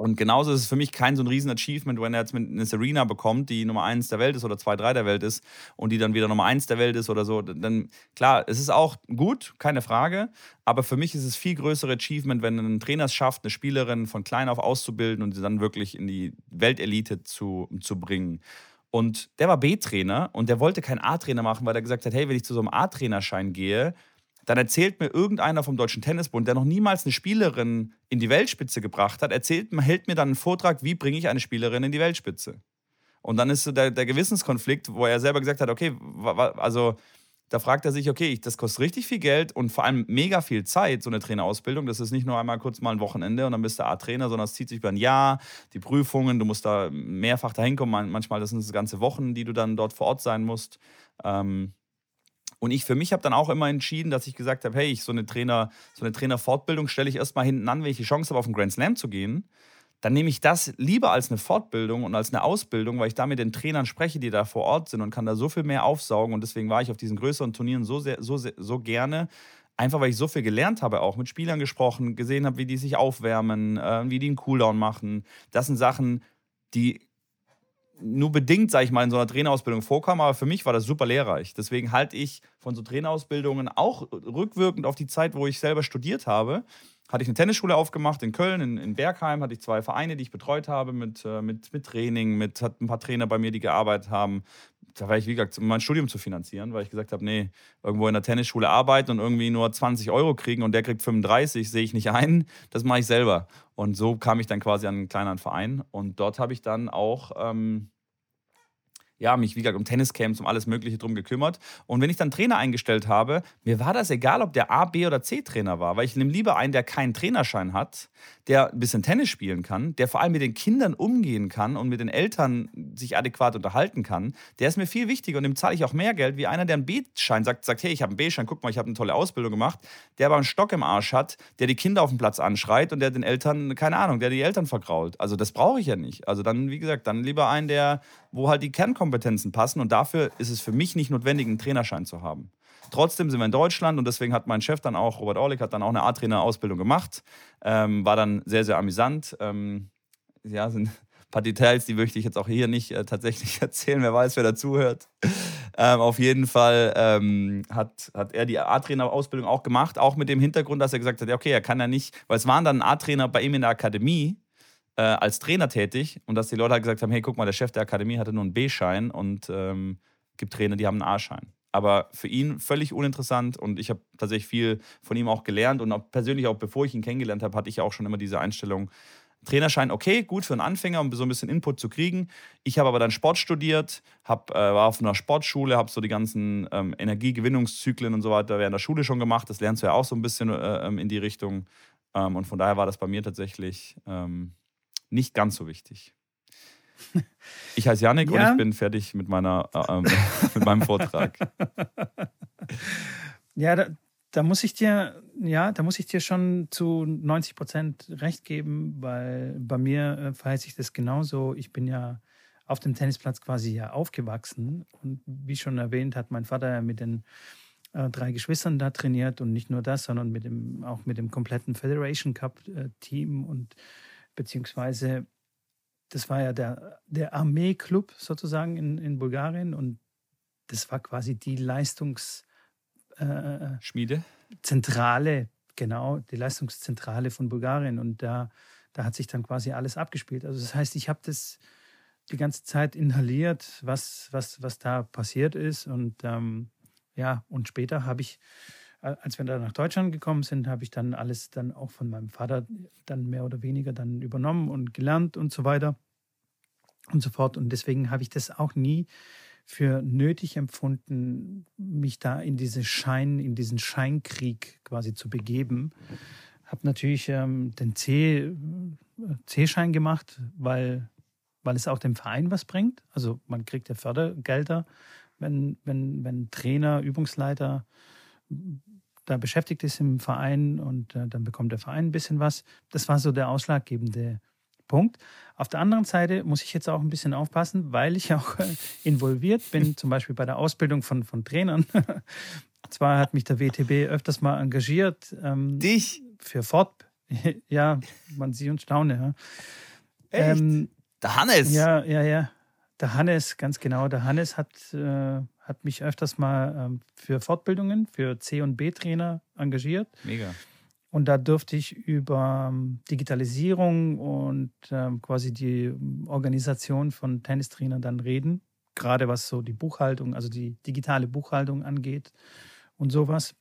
Und genauso ist es für mich kein so ein riesen Achievement, wenn er jetzt mit eine Serena bekommt, die Nummer 1 der Welt ist oder 2, 3 der Welt ist und die dann wieder Nummer 1 der Welt ist oder so. Dann, klar, es ist auch gut, keine Frage. Aber für mich ist es viel größere Achievement, wenn ein Trainer es schafft, eine Spielerin von klein auf auszubilden und sie dann wirklich in die Weltelite zu, zu bringen. Und der war B-Trainer und der wollte keinen A-Trainer machen, weil er gesagt hat, hey, wenn ich zu so einem A-Trainerschein gehe, dann erzählt mir irgendeiner vom Deutschen Tennisbund, der noch niemals eine Spielerin in die Weltspitze gebracht hat, erzählt, hält mir dann einen Vortrag, wie bringe ich eine Spielerin in die Weltspitze. Und dann ist so der, der Gewissenskonflikt, wo er selber gesagt hat, okay, also da fragt er sich, okay, das kostet richtig viel Geld und vor allem mega viel Zeit, so eine Trainerausbildung. Das ist nicht nur einmal kurz mal ein Wochenende und dann bist du A-Trainer, sondern es zieht sich über ein Jahr, die Prüfungen, du musst da mehrfach dahin kommen. Manchmal das sind es ganze Wochen, die du dann dort vor Ort sein musst. Ähm, und ich für mich habe dann auch immer entschieden, dass ich gesagt habe, hey, ich so eine Trainer, so eine Trainerfortbildung stelle ich erstmal hinten an, wenn ich die Chance habe, auf einen Grand Slam zu gehen. Dann nehme ich das lieber als eine Fortbildung und als eine Ausbildung, weil ich da mit den Trainern spreche, die da vor Ort sind und kann da so viel mehr aufsaugen. Und deswegen war ich auf diesen größeren Turnieren so, sehr, so, sehr, so gerne, einfach weil ich so viel gelernt habe, auch mit Spielern gesprochen, gesehen habe, wie die sich aufwärmen, äh, wie die einen Cooldown machen. Das sind Sachen, die nur bedingt, sage ich mal, in so einer Trainerausbildung vorkam, aber für mich war das super lehrreich. Deswegen halte ich von so Trainerausbildungen auch rückwirkend auf die Zeit, wo ich selber studiert habe, hatte ich eine Tennisschule aufgemacht in Köln, in, in Bergheim, hatte ich zwei Vereine, die ich betreut habe mit, äh, mit, mit Training, mit hat ein paar Trainer bei mir, die gearbeitet haben. Da war ich, wie gesagt, um mein Studium zu finanzieren, weil ich gesagt habe, nee, irgendwo in der Tennisschule arbeiten und irgendwie nur 20 Euro kriegen und der kriegt 35, sehe ich nicht ein, das mache ich selber. Und so kam ich dann quasi an einen kleineren Verein und dort habe ich dann auch ähm, ja, mich, wie gesagt, um Tenniscamps, um alles Mögliche drum gekümmert. Und wenn ich dann Trainer eingestellt habe, mir war das egal, ob der A, B oder C-Trainer war, weil ich nehme lieber einen, der keinen Trainerschein hat, der ein bisschen Tennis spielen kann, der vor allem mit den Kindern umgehen kann und mit den Eltern sich adäquat unterhalten kann. Der ist mir viel wichtiger und dem zahle ich auch mehr Geld, wie einer, der einen B-Schein sagt, sagt, hey, ich habe einen B-Schein, guck mal, ich habe eine tolle Ausbildung gemacht, der aber einen Stock im Arsch hat, der die Kinder auf dem Platz anschreit und der den Eltern, keine Ahnung, der die Eltern vergrault. Also das brauche ich ja nicht. Also dann, wie gesagt, dann lieber einen, der, wo halt die Kernkompetenz Kernkompetenzen passen und dafür ist es für mich nicht notwendig, einen Trainerschein zu haben. Trotzdem sind wir in Deutschland und deswegen hat mein Chef dann auch, Robert Orlik, hat dann auch eine A-Trainer-Ausbildung gemacht. Ähm, war dann sehr, sehr amüsant. Ähm, ja, sind ein paar Details, die möchte ich jetzt auch hier nicht äh, tatsächlich erzählen. Wer weiß, wer dazuhört. Ähm, auf jeden Fall ähm, hat, hat er die A-Trainer-Ausbildung auch gemacht, auch mit dem Hintergrund, dass er gesagt hat, ja, okay, er kann ja nicht, weil es waren dann A-Trainer bei ihm in der Akademie, äh, als Trainer tätig und dass die Leute halt gesagt haben, hey, guck mal, der Chef der Akademie hatte nur einen B-Schein und ähm, gibt Trainer, die haben einen A-Schein. Aber für ihn völlig uninteressant und ich habe tatsächlich viel von ihm auch gelernt und auch persönlich auch bevor ich ihn kennengelernt habe, hatte ich auch schon immer diese Einstellung, Trainerschein okay, gut für einen Anfänger, um so ein bisschen Input zu kriegen. Ich habe aber dann Sport studiert, hab, äh, war auf einer Sportschule, habe so die ganzen ähm, Energiegewinnungszyklen und so weiter während der Schule schon gemacht. Das lernst du ja auch so ein bisschen äh, ähm, in die Richtung Ähm, und von daher war das bei mir tatsächlich ähm, nicht ganz so wichtig. Ich heiße Janik ja. und ich bin fertig mit, meiner, äh, ähm, mit meinem Vortrag. Ja, da, da, muss ich dir, ja, da muss ich dir schon zu 90 Prozent recht geben, weil bei mir äh, verhält sich das genauso. Ich bin ja auf dem Tennisplatz quasi ja aufgewachsen und wie schon erwähnt, hat mein Vater ja mit den äh, drei Geschwistern da trainiert und nicht nur das, sondern mit dem, auch mit dem kompletten Federation Cup äh, Team und beziehungsweise das war ja der, der Armeeclub sozusagen in, in Bulgarien und das war quasi die Leistungs äh, Zentrale, genau, die Leistungszentrale von Bulgarien und da, da hat sich dann quasi alles abgespielt. Also das heißt, ich habe das die ganze Zeit inhaliert, was, was, was da passiert ist und ähm, ja, und später habe ich als wir da nach Deutschland gekommen sind, habe ich dann alles dann auch von meinem Vater dann mehr oder weniger dann übernommen und gelernt und so weiter und so fort. Und deswegen habe ich das auch nie für nötig empfunden, mich da in diese Schein, in diesen Scheinkrieg quasi zu begeben. Habe natürlich ähm, den C, C-Schein gemacht, weil, weil es auch dem Verein was bringt. Also man kriegt ja Fördergelder, wenn, wenn, wenn Trainer, Übungsleiter da beschäftigt ist im Verein und äh, dann bekommt der Verein ein bisschen was. Das war so der ausschlaggebende Punkt. Auf der anderen Seite muss ich jetzt auch ein bisschen aufpassen, weil ich auch äh, involviert bin, zum Beispiel bei der Ausbildung von, von Trainern. Zwar hat mich der WTB öfters mal engagiert. Ähm, Dich? Für Fort. ja, man sieht und staune. Ja. Echt? Ähm, der Hannes? Ja, ja, ja. Der Hannes, ganz genau. Der Hannes hat, äh, hat mich öfters mal ähm, für Fortbildungen, für C- und B-Trainer engagiert. Mega. Und da durfte ich über ähm, Digitalisierung und ähm, quasi die Organisation von Tennistrainern dann reden, gerade was so die Buchhaltung, also die digitale Buchhaltung angeht und sowas.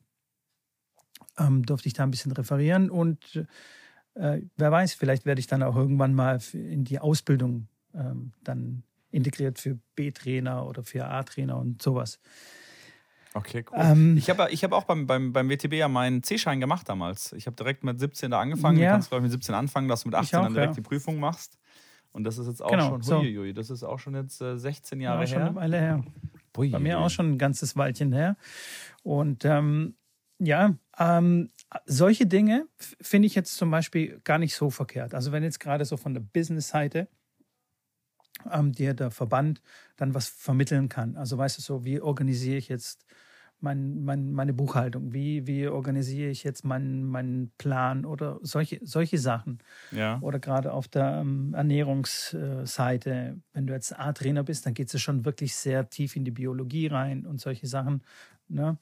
Ähm, durfte ich da ein bisschen referieren und äh, wer weiß, vielleicht werde ich dann auch irgendwann mal in die Ausbildung ähm, dann integriert für B-Trainer oder für A-Trainer und sowas. Okay, cool. Ähm, ich habe ich hab auch beim, beim, beim WTB ja meinen C-Schein gemacht damals. Ich habe direkt mit 17 da angefangen. Ja. Du kannst, glaube ich, mit 17 anfangen, dass du mit 18 auch, dann direkt ja. die Prüfung machst. Und das ist jetzt auch genau, schon, so. huiuiui, das ist auch schon jetzt äh, 16 Jahre ja, schon her. Eine Weile her. Bui, Bei mir auch schon ein ganzes Weilchen her. Und ähm, ja, ähm, solche Dinge finde ich jetzt zum Beispiel gar nicht so verkehrt. Also wenn jetzt gerade so von der Business-Seite ähm, dir der Verband dann was vermitteln kann. Also weißt du so, wie organisiere ich jetzt mein, mein, meine Buchhaltung? Wie, wie organisiere ich jetzt meinen, meinen Plan oder solche, solche Sachen? Ja. Oder gerade auf der ähm, Ernährungsseite, wenn du jetzt A-Trainer bist, dann geht es schon wirklich sehr tief in die Biologie rein und solche Sachen. Ne?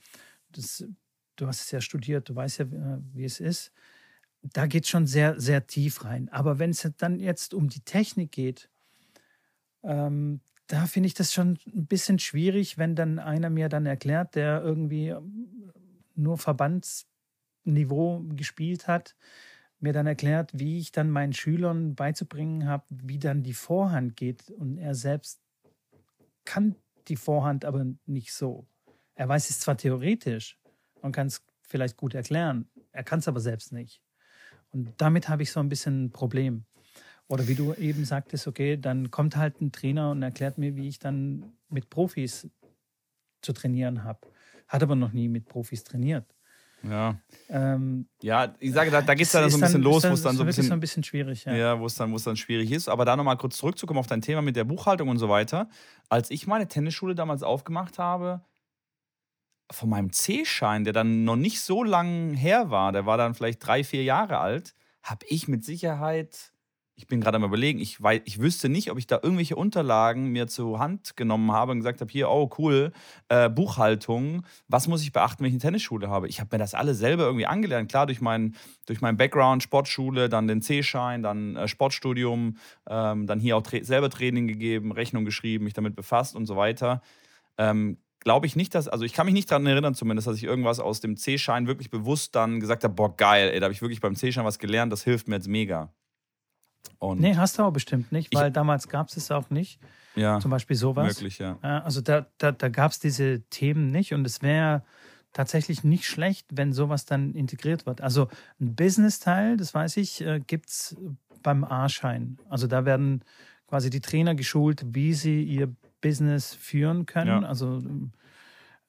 Das, du hast es ja studiert, du weißt ja, äh, wie es ist. Da geht es schon sehr, sehr tief rein. Aber wenn es dann jetzt um die Technik geht, ähm, da finde ich das schon ein bisschen schwierig, wenn dann einer mir dann erklärt, der irgendwie ähm, nur Verbandsniveau gespielt hat, mir dann erklärt, wie ich dann meinen Schülern beizubringen habe, wie dann die Vorhand geht. Und er selbst kann die Vorhand aber nicht so. Er weiß es zwar theoretisch und kann es vielleicht gut erklären, er kann es aber selbst nicht. Und damit habe ich so ein bisschen ein Problem. Oder wie du eben sagtest, okay, dann kommt halt ein Trainer und erklärt mir, wie ich dann mit Profis zu trainieren habe. Hat aber noch nie mit Profis trainiert. Ja. Ähm, ja, ich sage, da, da geht es dann so ein bisschen dann, los, wo es dann so ein bisschen, so ein bisschen schwierig, ja. Ja, wo es dann, dann schwierig ist. Aber da nochmal kurz zurückzukommen auf dein Thema mit der Buchhaltung und so weiter. Als ich meine Tennisschule damals aufgemacht habe, von meinem C-Schein, der dann noch nicht so lang her war, der war dann vielleicht drei, vier Jahre alt, habe ich mit Sicherheit ich bin gerade am überlegen, ich, weiß, ich wüsste nicht, ob ich da irgendwelche Unterlagen mir zur Hand genommen habe und gesagt habe, hier, oh cool, äh, Buchhaltung, was muss ich beachten, wenn ich eine Tennisschule habe? Ich habe mir das alle selber irgendwie angelernt, klar, durch, mein, durch meinen Background, Sportschule, dann den C-Schein, dann äh, Sportstudium, ähm, dann hier auch tra selber Training gegeben, Rechnung geschrieben, mich damit befasst und so weiter. Ähm, glaube ich nicht, dass, also ich kann mich nicht daran erinnern zumindest, dass ich irgendwas aus dem C-Schein wirklich bewusst dann gesagt habe, boah, geil, ey, da habe ich wirklich beim C-Schein was gelernt, das hilft mir jetzt mega. Und nee, hast du auch bestimmt nicht, weil ich, damals gab es es auch nicht. Ja. Zum Beispiel sowas. Möglich, ja. Also da, da, da gab es diese Themen nicht und es wäre tatsächlich nicht schlecht, wenn sowas dann integriert wird. Also ein Business-Teil, das weiß ich, äh, gibt es beim A-Schein. Also da werden quasi die Trainer geschult, wie sie ihr Business führen können. Ja. Also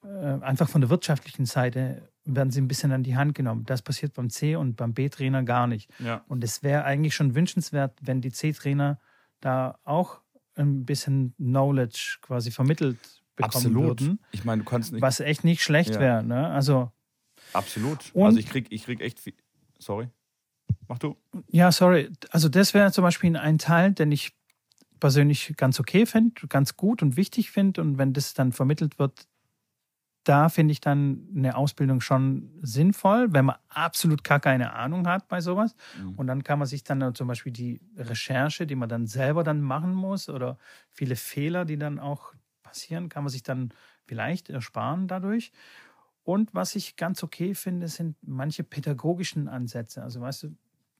einfach von der wirtschaftlichen Seite werden sie ein bisschen an die Hand genommen. Das passiert beim C- und beim B-Trainer gar nicht. Ja. Und es wäre eigentlich schon wünschenswert, wenn die C-Trainer da auch ein bisschen Knowledge quasi vermittelt bekommen Absolut. würden. Ich meine, du kannst nicht. Was echt nicht schlecht ja. wäre. Ne? Also, Absolut. Also ich krieg, ich krieg echt viel. Sorry. Mach du. Ja, sorry. Also das wäre zum Beispiel ein Teil, den ich persönlich ganz okay finde, ganz gut und wichtig finde. Und wenn das dann vermittelt wird, da finde ich dann eine Ausbildung schon sinnvoll, wenn man absolut gar keine Ahnung hat bei sowas. Mhm. Und dann kann man sich dann zum Beispiel die Recherche, die man dann selber dann machen muss oder viele Fehler, die dann auch passieren, kann man sich dann vielleicht ersparen dadurch. Und was ich ganz okay finde, sind manche pädagogischen Ansätze. Also weißt du,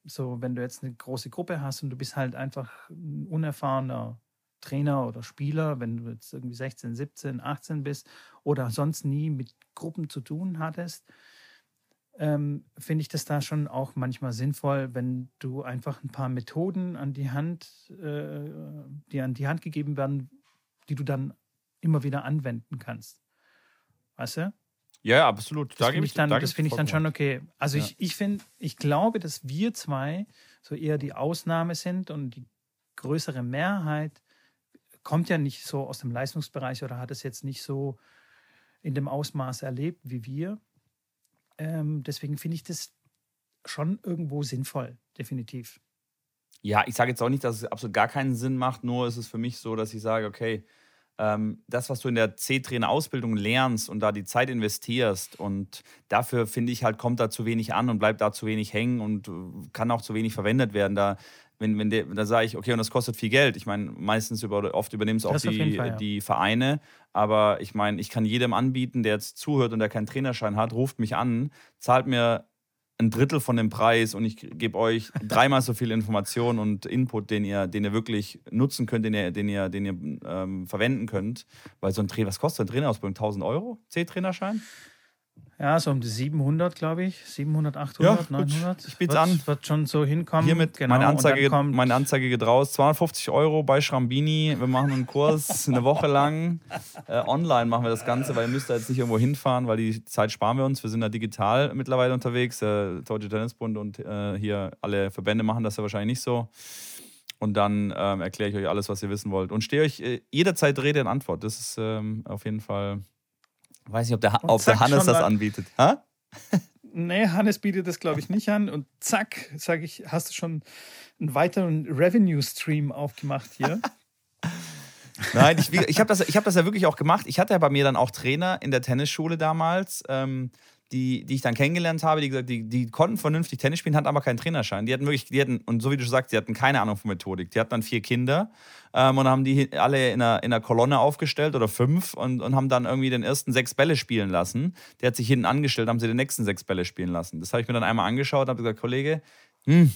so wenn du jetzt eine große Gruppe hast und du bist halt einfach ein unerfahrener Trainer oder Spieler, wenn du jetzt irgendwie 16, 17, 18 bist oder sonst nie mit Gruppen zu tun hattest, ähm, finde ich das da schon auch manchmal sinnvoll, wenn du einfach ein paar Methoden an die Hand, äh, die an die Hand gegeben werden, die du dann immer wieder anwenden kannst. Weißt du? Ja, absolut. Das da finde ich dann, da das find ich dann schon okay. Also ja. ich, ich finde, ich glaube, dass wir zwei so eher die Ausnahme sind und die größere Mehrheit kommt ja nicht so aus dem Leistungsbereich oder hat es jetzt nicht so in dem Ausmaß erlebt wie wir. Ähm, deswegen finde ich das schon irgendwo sinnvoll, definitiv. Ja, ich sage jetzt auch nicht, dass es absolut gar keinen Sinn macht, nur ist es für mich so, dass ich sage, okay, ähm, das, was du in der C-Trainer-Ausbildung lernst und da die Zeit investierst und dafür finde ich halt, kommt da zu wenig an und bleibt da zu wenig hängen und äh, kann auch zu wenig verwendet werden. Da wenn, wenn der, da sage ich, okay, und das kostet viel Geld. Ich meine, meistens über, oft übernehmen es auch die, Fall, ja. die Vereine. Aber ich meine, ich kann jedem anbieten, der jetzt zuhört und der keinen Trainerschein hat, ruft mich an, zahlt mir ein Drittel von dem Preis und ich gebe euch dreimal so viel Information und Input, den ihr, den ihr wirklich nutzen könnt, den ihr, den ihr, den ihr ähm, verwenden könnt. Weil so ein Trainer, was kostet ein Trainerausbildung? 1000 Euro? C-Trainerschein? Ja, so um die 700, glaube ich. 700, 800, ja, 900. Ich biete an. Wird schon so hinkommen. Hiermit genau. meine, Anzeige, meine Anzeige geht raus. 250 Euro bei Schrambini. Wir machen einen Kurs eine Woche lang. Äh, online machen wir das Ganze, weil ihr müsst da jetzt nicht irgendwo hinfahren, weil die Zeit sparen wir uns. Wir sind da digital mittlerweile unterwegs. Der Deutsche Tennisbund und äh, hier alle Verbände machen das ja wahrscheinlich nicht so. Und dann ähm, erkläre ich euch alles, was ihr wissen wollt. Und stehe euch äh, jederzeit Rede in Antwort. Das ist ähm, auf jeden Fall Weiß nicht, ob der, ob der Hannes das anbietet. Ha? Nee, Hannes bietet das, glaube ich, nicht an. Und zack, sage ich, hast du schon einen weiteren Revenue-Stream aufgemacht hier. Nein, ich, ich habe das, hab das ja wirklich auch gemacht. Ich hatte ja bei mir dann auch Trainer in der Tennisschule damals. Ähm, die, die ich dann kennengelernt habe, die gesagt, die, die konnten vernünftig Tennis spielen, hatten aber keinen Trainerschein. Die hatten wirklich, die hatten, und so wie du schon sagst, die hatten keine Ahnung von Methodik. Die hatten dann vier Kinder ähm, und haben die alle in einer, in einer Kolonne aufgestellt oder fünf und, und haben dann irgendwie den ersten sechs Bälle spielen lassen. Der hat sich hinten angestellt, haben sie den nächsten sechs Bälle spielen lassen. Das habe ich mir dann einmal angeschaut und habe gesagt, Kollege, hm,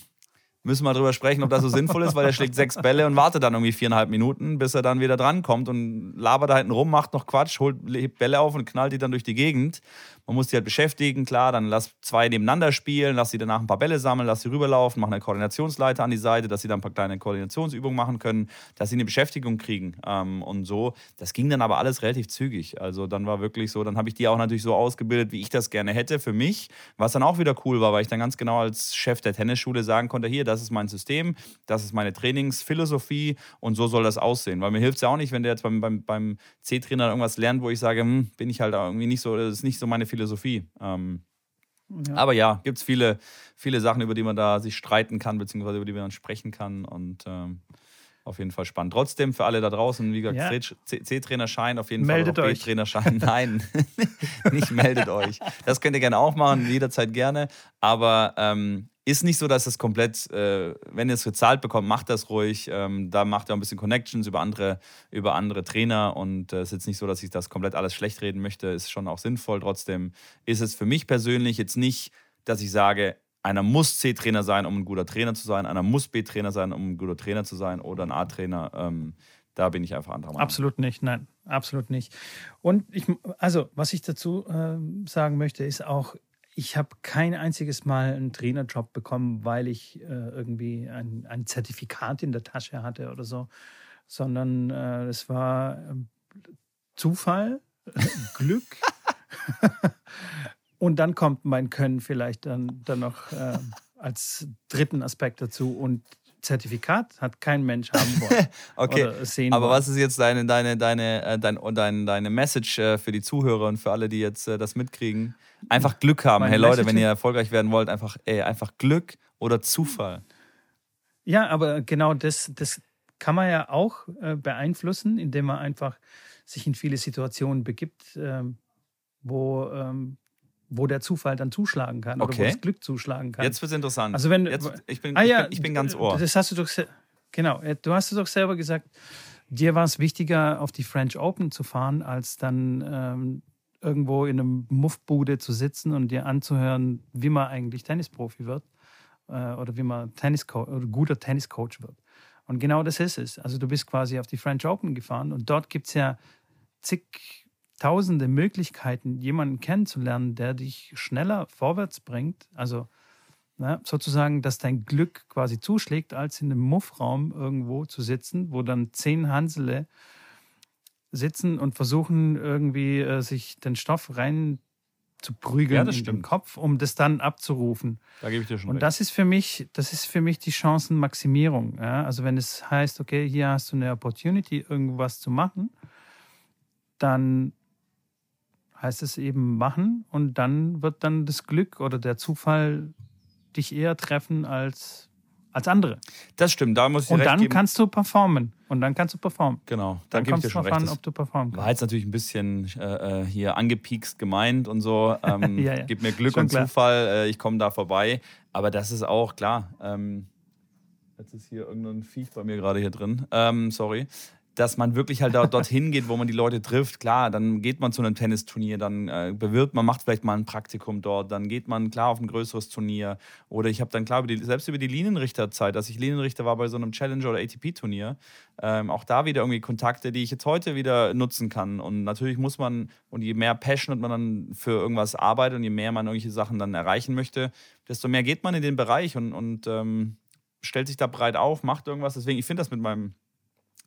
müssen wir darüber sprechen, ob das so sinnvoll ist, weil er schlägt sechs Bälle und wartet dann irgendwie viereinhalb Minuten, bis er dann wieder drankommt und labert da hinten rum, macht noch Quatsch, holt Bälle auf und knallt die dann durch die Gegend. Man muss die halt beschäftigen, klar, dann lass zwei nebeneinander spielen, lass sie danach ein paar Bälle sammeln, lass sie rüberlaufen, mach eine Koordinationsleiter an die Seite, dass sie dann ein paar kleine Koordinationsübungen machen können, dass sie eine Beschäftigung kriegen. Ähm, und so, das ging dann aber alles relativ zügig. Also dann war wirklich so, dann habe ich die auch natürlich so ausgebildet, wie ich das gerne hätte für mich, was dann auch wieder cool war, weil ich dann ganz genau als Chef der Tennisschule sagen konnte, hier, das ist mein System, das ist meine Trainingsphilosophie und so soll das aussehen. Weil mir hilft es ja auch nicht, wenn der jetzt beim, beim, beim C-Trainer irgendwas lernt, wo ich sage, hm, bin ich halt irgendwie nicht so, das ist nicht so meine Philosophie. Ähm, ja. Aber ja, gibt es viele, viele Sachen, über die man da sich streiten kann, beziehungsweise über die man sprechen kann. Und ähm, auf jeden Fall spannend. Trotzdem für alle da draußen, wie gesagt, ja. C-Trainerschein auf jeden meldet Fall. Meldet euch. B-Trainerschein, nein, nicht meldet euch. Das könnt ihr gerne auch machen, jederzeit gerne. Aber ähm, ist nicht so, dass es komplett, äh, wenn ihr es gezahlt bekommt, macht das ruhig. Ähm, da macht ihr auch ein bisschen Connections über andere, über andere Trainer und äh, es ist jetzt nicht so, dass ich das komplett alles schlecht reden möchte. Ist schon auch sinnvoll. Trotzdem ist es für mich persönlich jetzt nicht, dass ich sage, einer muss C-Trainer sein, um ein guter Trainer zu sein, einer muss B-Trainer sein, um ein guter Trainer zu sein oder ein A-Trainer. Ähm, Da bin ich einfach anderer Meinung. Absolut nicht, nein, absolut nicht. Und ich, also, was ich dazu äh, sagen möchte, ist auch, ich habe kein einziges Mal einen Trainerjob bekommen, weil ich äh, irgendwie ein, ein Zertifikat in der Tasche hatte oder so, sondern äh, es war äh, Zufall, Glück. und dann kommt mein Können vielleicht dann, dann noch äh, als dritten Aspekt dazu. Und Zertifikat hat kein Mensch haben wollen. okay, aber was ist jetzt deine, deine, deine, äh, dein, deine, deine Message äh, für die Zuhörer und für alle, die jetzt äh, das mitkriegen? Einfach Glück haben. Meine hey Leute, wenn ihr erfolgreich werden wollt, einfach, ey, einfach Glück oder Zufall. Ja, aber genau das, das kann man ja auch beeinflussen, indem man einfach sich in viele Situationen begibt, ähm, wo ähm, wo der Zufall dann zuschlagen kann okay. oder wo das Glück zuschlagen kann. Jetzt wird es interessant. Also wenn, Jetzt, ich, bin, ah, ja, ich, bin, ich bin ganz ohr. Das hast du doch, genau, du hast es doch selber gesagt, dir war es wichtiger, auf die French Open zu fahren, als dann ähm, irgendwo in einem Muffbude zu sitzen und dir anzuhören, wie man eigentlich Tennisprofi wird äh, oder wie man Tennisco oder guter Tenniscoach wird. Und genau das ist es. Also du bist quasi auf die French Open gefahren und dort gibt es ja zig tausende Möglichkeiten, jemanden kennenzulernen, der dich schneller vorwärts bringt. Also na, sozusagen, dass dein Glück quasi zuschlägt, als in einem Muffraum irgendwo zu sitzen, wo dann zehn Hansele sitzen und versuchen irgendwie äh, sich den Stoff rein zu prügeln ja, in stimmt. den Kopf, um das dann abzurufen. Da gebe ich dir schon Und recht. das ist für mich, das ist für mich die Chancenmaximierung. Ja? Also wenn es heißt, okay, hier hast du eine Opportunity, irgendwas zu machen, dann heißt es eben machen und dann wird dann das Glück oder der Zufall dich eher treffen als, als andere. Das stimmt, da muss ich Und recht dann geben. kannst du performen. Und dann kannst du performen. Genau, da dann kommt es darauf an, ob du performen kannst. War jetzt natürlich ein bisschen äh, äh hier angepiekst gemeint und so. Ähm, ja, ja. Gib mir Glück Schon und klar. Zufall, äh, ich komme da vorbei. Aber das ist auch klar. Ähm, jetzt ist hier irgendein Viech bei mir gerade hier drin. Ähm, sorry dass man wirklich halt dort, dorthin geht, wo man die Leute trifft. Klar, dann geht man zu einem Tennisturnier, dann äh, bewirbt man, macht vielleicht mal ein Praktikum dort, dann geht man klar auf ein größeres Turnier. Oder ich habe dann klar, über die, selbst über die Linienrichterzeit, dass ich Linienrichter war bei so einem Challenger oder ATP-Turnier, ähm, auch da wieder irgendwie Kontakte, die ich jetzt heute wieder nutzen kann. Und natürlich muss man, und je mehr passionate man dann für irgendwas arbeitet und je mehr man irgendwelche Sachen dann erreichen möchte, desto mehr geht man in den Bereich und, und ähm, stellt sich da breit auf, macht irgendwas. Deswegen, ich finde das mit meinem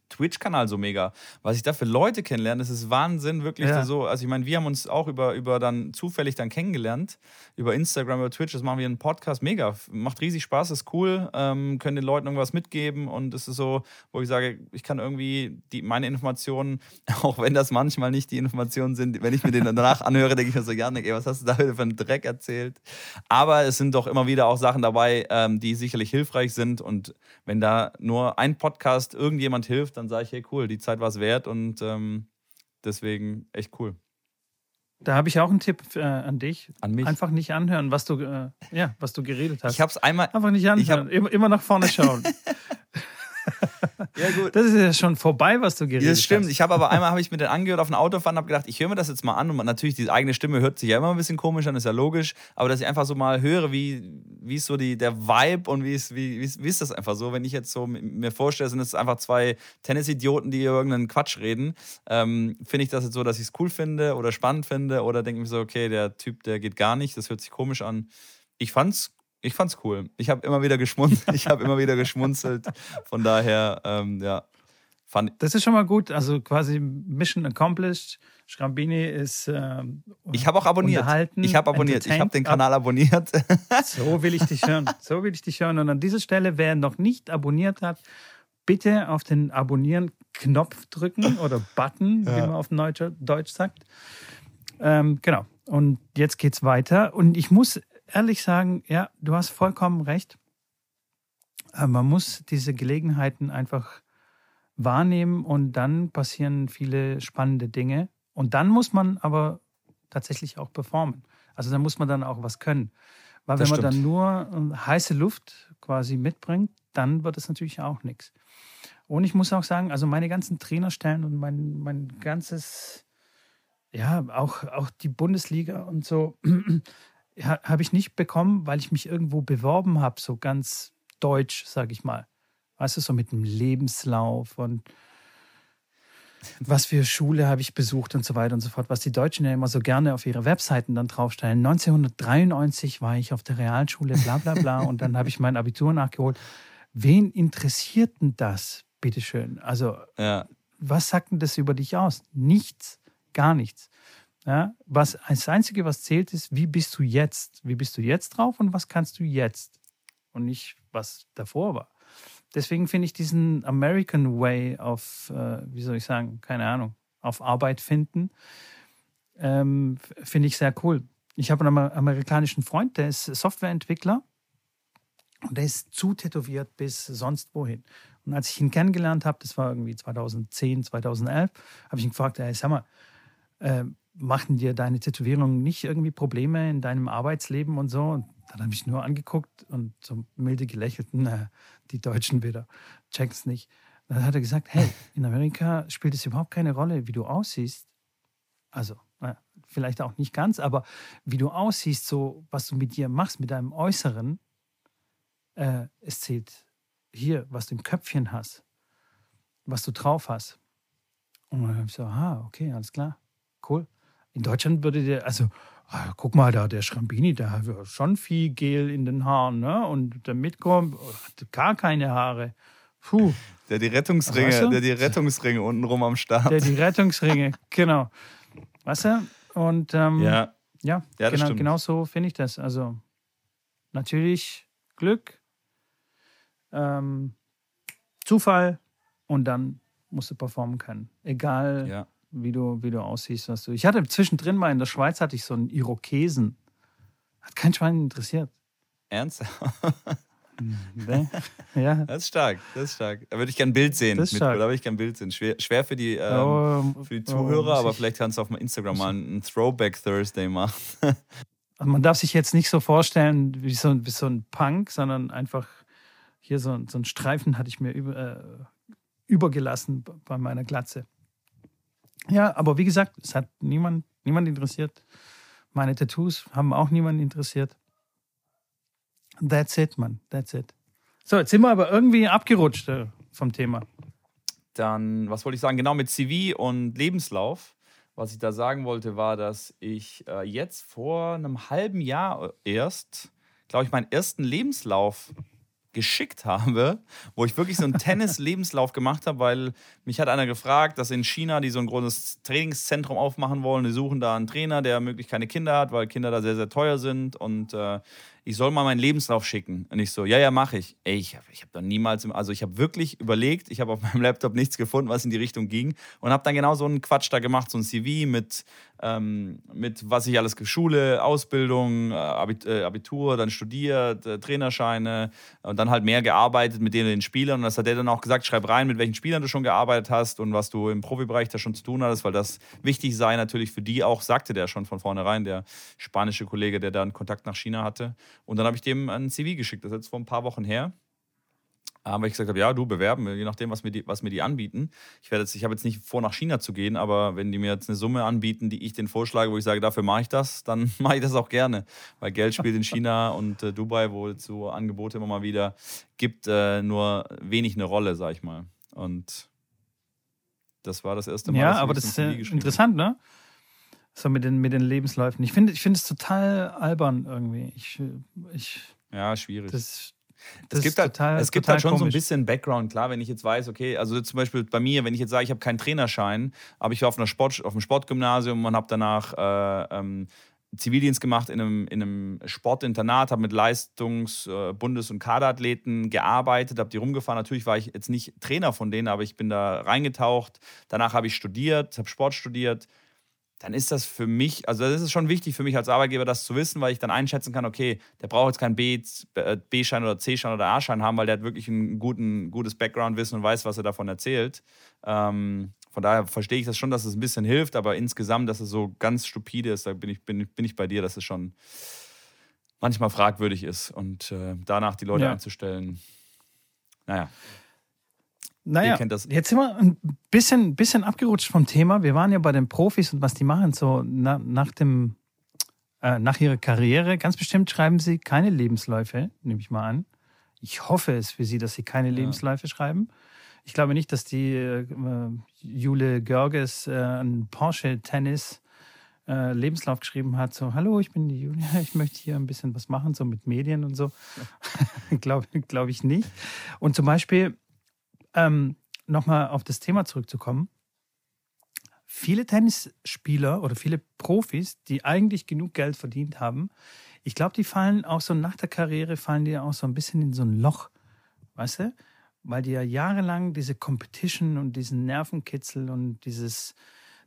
Twitch-Kanal so mega. Was ich da für Leute kennenlerne, das ist Wahnsinn, wirklich ja. so. Also ich meine, wir haben uns auch über, über dann zufällig dann kennengelernt, über Instagram, über Twitch, das machen wir einen Podcast, mega. Macht riesig Spaß, ist cool, ähm, können den Leuten irgendwas mitgeben und es ist so, wo ich sage, ich kann irgendwie die, meine Informationen, auch wenn das manchmal nicht die Informationen sind, wenn ich mir den danach anhöre, denke ich mir so, Janik, ey, was hast du da für einen Dreck erzählt? Aber es sind doch immer wieder auch Sachen dabei, ähm, die sicherlich hilfreich sind und wenn da nur ein Podcast irgendjemand hilft, dann sage ich, hey cool, die Zeit war es wert und ähm, deswegen echt cool. Da habe ich auch einen Tipp äh, an dich. An mich? Einfach nicht anhören, was du, äh, ja, was du geredet hast. Ich habe es einmal. Einfach nicht anhören. Immer, immer nach vorne schauen. Ja, gut. Das ist ja schon vorbei, was du geredet hast. Das stimmt. Hast. Ich habe aber einmal habe ich mir den angehört auf dem Autofahren und habe gedacht, ich höre mir das jetzt mal an. Und natürlich, die eigene Stimme hört sich ja immer ein bisschen komisch an, ist ja logisch. Aber dass ich einfach so mal höre, wie, wie ist so die, der Vibe und wie ist, wie, wie, wie ist das einfach so, wenn ich jetzt so mir vorstelle, sind es einfach zwei Tennisidioten, die irgendeinen Quatsch reden. Ähm, finde ich das jetzt so, dass ich es cool finde oder spannend finde oder denke mir so, okay, der Typ, der geht gar nicht, das hört sich komisch an. Ich fand's ich fand's cool. Ich habe immer wieder geschmunzelt. Ich habe immer wieder geschmunzelt. Von daher, ähm, ja. Fand das ist schon mal gut. Also quasi Mission accomplished. Schrambini ist. Ähm, ich habe auch abonniert. Ich habe abonniert. Ich habe den Kanal abonniert. So will ich dich hören. So will ich dich hören. Und an dieser Stelle, wer noch nicht abonniert hat, bitte auf den Abonnieren-Knopf drücken oder Button, ja. wie man auf Deutsch sagt. Ähm, genau. Und jetzt geht's weiter. Und ich muss ehrlich sagen, ja, du hast vollkommen recht. Man muss diese Gelegenheiten einfach wahrnehmen und dann passieren viele spannende Dinge. Und dann muss man aber tatsächlich auch performen. Also da muss man dann auch was können. Weil das wenn man stimmt. dann nur äh, heiße Luft quasi mitbringt, dann wird es natürlich auch nichts. Und ich muss auch sagen, also meine ganzen Trainerstellen und mein, mein ganzes, ja, auch, auch die Bundesliga und so, habe ich nicht bekommen, weil ich mich irgendwo beworben habe, so ganz deutsch, sage ich mal. Weißt du, so mit dem Lebenslauf und was für Schule habe ich besucht und so weiter und so fort, was die Deutschen ja immer so gerne auf ihre Webseiten dann draufstellen. 1993 war ich auf der Realschule, bla bla bla, und dann habe ich mein Abitur nachgeholt. Wen interessiert denn das, bitteschön? Also, ja. was sagt denn das über dich aus? Nichts, gar nichts. Ja, was, das Einzige, was zählt, ist, wie bist du jetzt? Wie bist du jetzt drauf und was kannst du jetzt? Und nicht, was davor war. Deswegen finde ich diesen American Way auf, äh, wie soll ich sagen, keine Ahnung, auf Arbeit finden, ähm, finde ich sehr cool. Ich habe einen amerikanischen Freund, der ist Softwareentwickler und der ist zu tätowiert bis sonst wohin. Und als ich ihn kennengelernt habe, das war irgendwie 2010, 2011, habe ich ihn gefragt, hey, sag mal, äh, machen dir deine Tätowierungen nicht irgendwie Probleme in deinem Arbeitsleben und so? Und dann habe ich nur angeguckt und so milde gelächelt, na, die Deutschen wieder, check's nicht. Dann hat er gesagt, hey, in Amerika spielt es überhaupt keine Rolle, wie du aussiehst. Also, na, vielleicht auch nicht ganz, aber wie du aussiehst, so was du mit dir machst, mit deinem Äußeren, äh, es zählt hier, was du im Köpfchen hast, was du drauf hast. Und dann habe ich so, aha, okay, alles klar, cool. In Deutschland würde der, also, ah, guck mal da, der Schrambini, der hat schon viel Gel in den Haaren, ne? Und der Mitko hat gar keine Haare. Puh. Der die Rettungsringe, weißt du? der die Rettungsringe untenrum am Start. Der die Rettungsringe, genau. Weißt du? Und ähm, ja. ja, ja genau, genau so finde ich das. Also natürlich Glück, ähm, Zufall und dann musst du performen können. Egal, ja wie du, wie du aussiehst. Was du. Ich hatte zwischendrin mal in der Schweiz hatte ich so einen Irokesen. Hat kein Schwein interessiert. Ernsthaft? Nee. Ja. Das ist stark, das ist stark. Da würde ich gerne ein Bild sehen. Das ist stark. da würde ich gerne ein Bild sehen. Schwer, schwer für, die, ähm, oh, für die Zuhörer, oh, aber vielleicht kannst du auf Instagram mal einen Throwback Thursday machen. Also man darf sich jetzt nicht so vorstellen wie so, wie so ein Punk, sondern einfach hier so, so einen Streifen hatte ich mir über, äh, übergelassen bei meiner Glatze. Ja, aber wie gesagt, es hat niemand, niemand interessiert. Meine Tattoos haben auch niemanden interessiert. That's it, man. That's it. So, jetzt sind wir aber irgendwie abgerutscht äh, vom Thema. Dann, was wollte ich sagen? Genau mit CV und Lebenslauf. Was ich da sagen wollte, war, dass ich äh, jetzt vor einem halben Jahr erst, glaube ich, meinen ersten Lebenslauf geschickt habe, wo ich wirklich so einen Tennis-Lebenslauf gemacht habe, weil mich hat einer gefragt, dass in China die so ein großes Trainingszentrum aufmachen wollen. Die suchen da einen Trainer, der möglichst keine Kinder hat, weil Kinder da sehr, sehr teuer sind. Und äh, ich soll mal meinen Lebenslauf schicken. Und ich so, ja, ja, mache ich. Ey, ich habe ich hab da niemals, also ich habe wirklich überlegt, ich habe auf meinem Laptop nichts gefunden, was in die Richtung ging. Und habe dann genau so einen Quatsch da gemacht, so ein CV mit, ähm, mit was ich alles, Schule, Ausbildung, äh, äh, Abitur, dann studiert, äh, Trainerscheine und dann halt mehr gearbeitet mit denen den Spielern. Und das hat er dann auch gesagt, schreib rein, mit welchen Spielern du schon gearbeitet hast und was du im Profibereich da schon zu tun hattest, weil das wichtig sei natürlich für die auch, sagte der schon von vornherein, der spanische Kollege, der da einen Kontakt nach China hatte. Und dann habe ich dem ein CV geschickt, das ist jetzt vor ein paar Wochen her. Aber ich gesagt habe, ja, du bewerben, je nachdem, was mir die, was mir die anbieten. Ich, ich habe jetzt nicht vor, nach China zu gehen, aber wenn die mir jetzt eine Summe anbieten, die ich denen vorschlage, wo ich sage, dafür mache ich das, dann mache ich das auch gerne. Weil Geld spielt in China und äh, Dubai, wo es so Angebote immer mal wieder gibt, äh, nur wenig eine Rolle, sag ich mal. Und das war das erste Mal. Ja, aber das ist äh, interessant, ne? So mit den, mit den Lebensläufen. Ich finde ich find es total albern irgendwie. Ich, ich, ja, schwierig. Das, das es gibt, halt, total, es gibt halt schon komisch. so ein bisschen Background, klar, wenn ich jetzt weiß, okay, also zum Beispiel bei mir, wenn ich jetzt sage, ich habe keinen Trainerschein, aber ich war auf, einer Sport, auf einem Sportgymnasium und habe danach äh, ähm, Zivildienst gemacht in einem, in einem Sportinternat, habe mit Leistungs-, äh, Bundes- und Kaderathleten gearbeitet, habe die rumgefahren. Natürlich war ich jetzt nicht Trainer von denen, aber ich bin da reingetaucht. Danach habe ich studiert, habe Sport studiert, dann ist das für mich, also das ist schon wichtig für mich als Arbeitgeber, das zu wissen, weil ich dann einschätzen kann, okay, der braucht jetzt keinen äh, B-Schein oder C-Schein oder A-Schein haben, weil der hat wirklich ein guten, gutes Background-Wissen und weiß, was er davon erzählt. Ähm, von daher verstehe ich das schon, dass es ein bisschen hilft, aber insgesamt, dass es so ganz stupide ist, da bin ich, bin, bin ich bei dir, dass es schon manchmal fragwürdig ist und äh, danach die Leute ja. einzustellen. Naja. Naja, jetzt sind wir ein bisschen, bisschen abgerutscht vom Thema. Wir waren ja bei den Profis und was die machen, so na, nach, dem, äh, nach ihrer Karriere. Ganz bestimmt schreiben sie keine Lebensläufe, nehme ich mal an. Ich hoffe es für sie, dass sie keine ja. Lebensläufe schreiben. Ich glaube nicht, dass die äh, Jule Görges äh, ein Porsche-Tennis äh, Lebenslauf geschrieben hat, so, hallo, ich bin die Julia, ich möchte hier ein bisschen was machen, so mit Medien und so. glaube glaub ich nicht. Und zum Beispiel, ähm, nochmal auf das Thema zurückzukommen, viele Tennisspieler oder viele Profis, die eigentlich genug Geld verdient haben, ich glaube, die fallen auch so nach der Karriere, fallen die auch so ein bisschen in so ein Loch, weißt du? Weil die ja jahrelang diese Competition und diesen Nervenkitzel und dieses,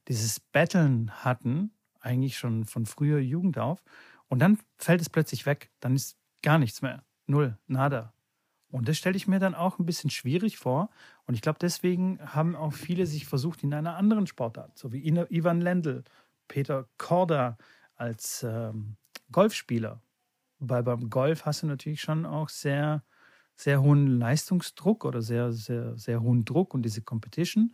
dieses Battlen hatten eigentlich schon von früher Jugend auf. Und dann fällt es plötzlich weg. Dann ist gar nichts mehr. Null, nada. Und das stelle ich mir dann auch ein bisschen schwierig vor. Und ich glaube, deswegen haben auch viele sich versucht in einer anderen Sportart, so wie Ivan Lendl, Peter Korda als ähm, Golfspieler. Weil beim Golf hast du natürlich schon auch sehr, sehr hohen Leistungsdruck oder sehr, sehr, sehr hohen Druck und diese Competition.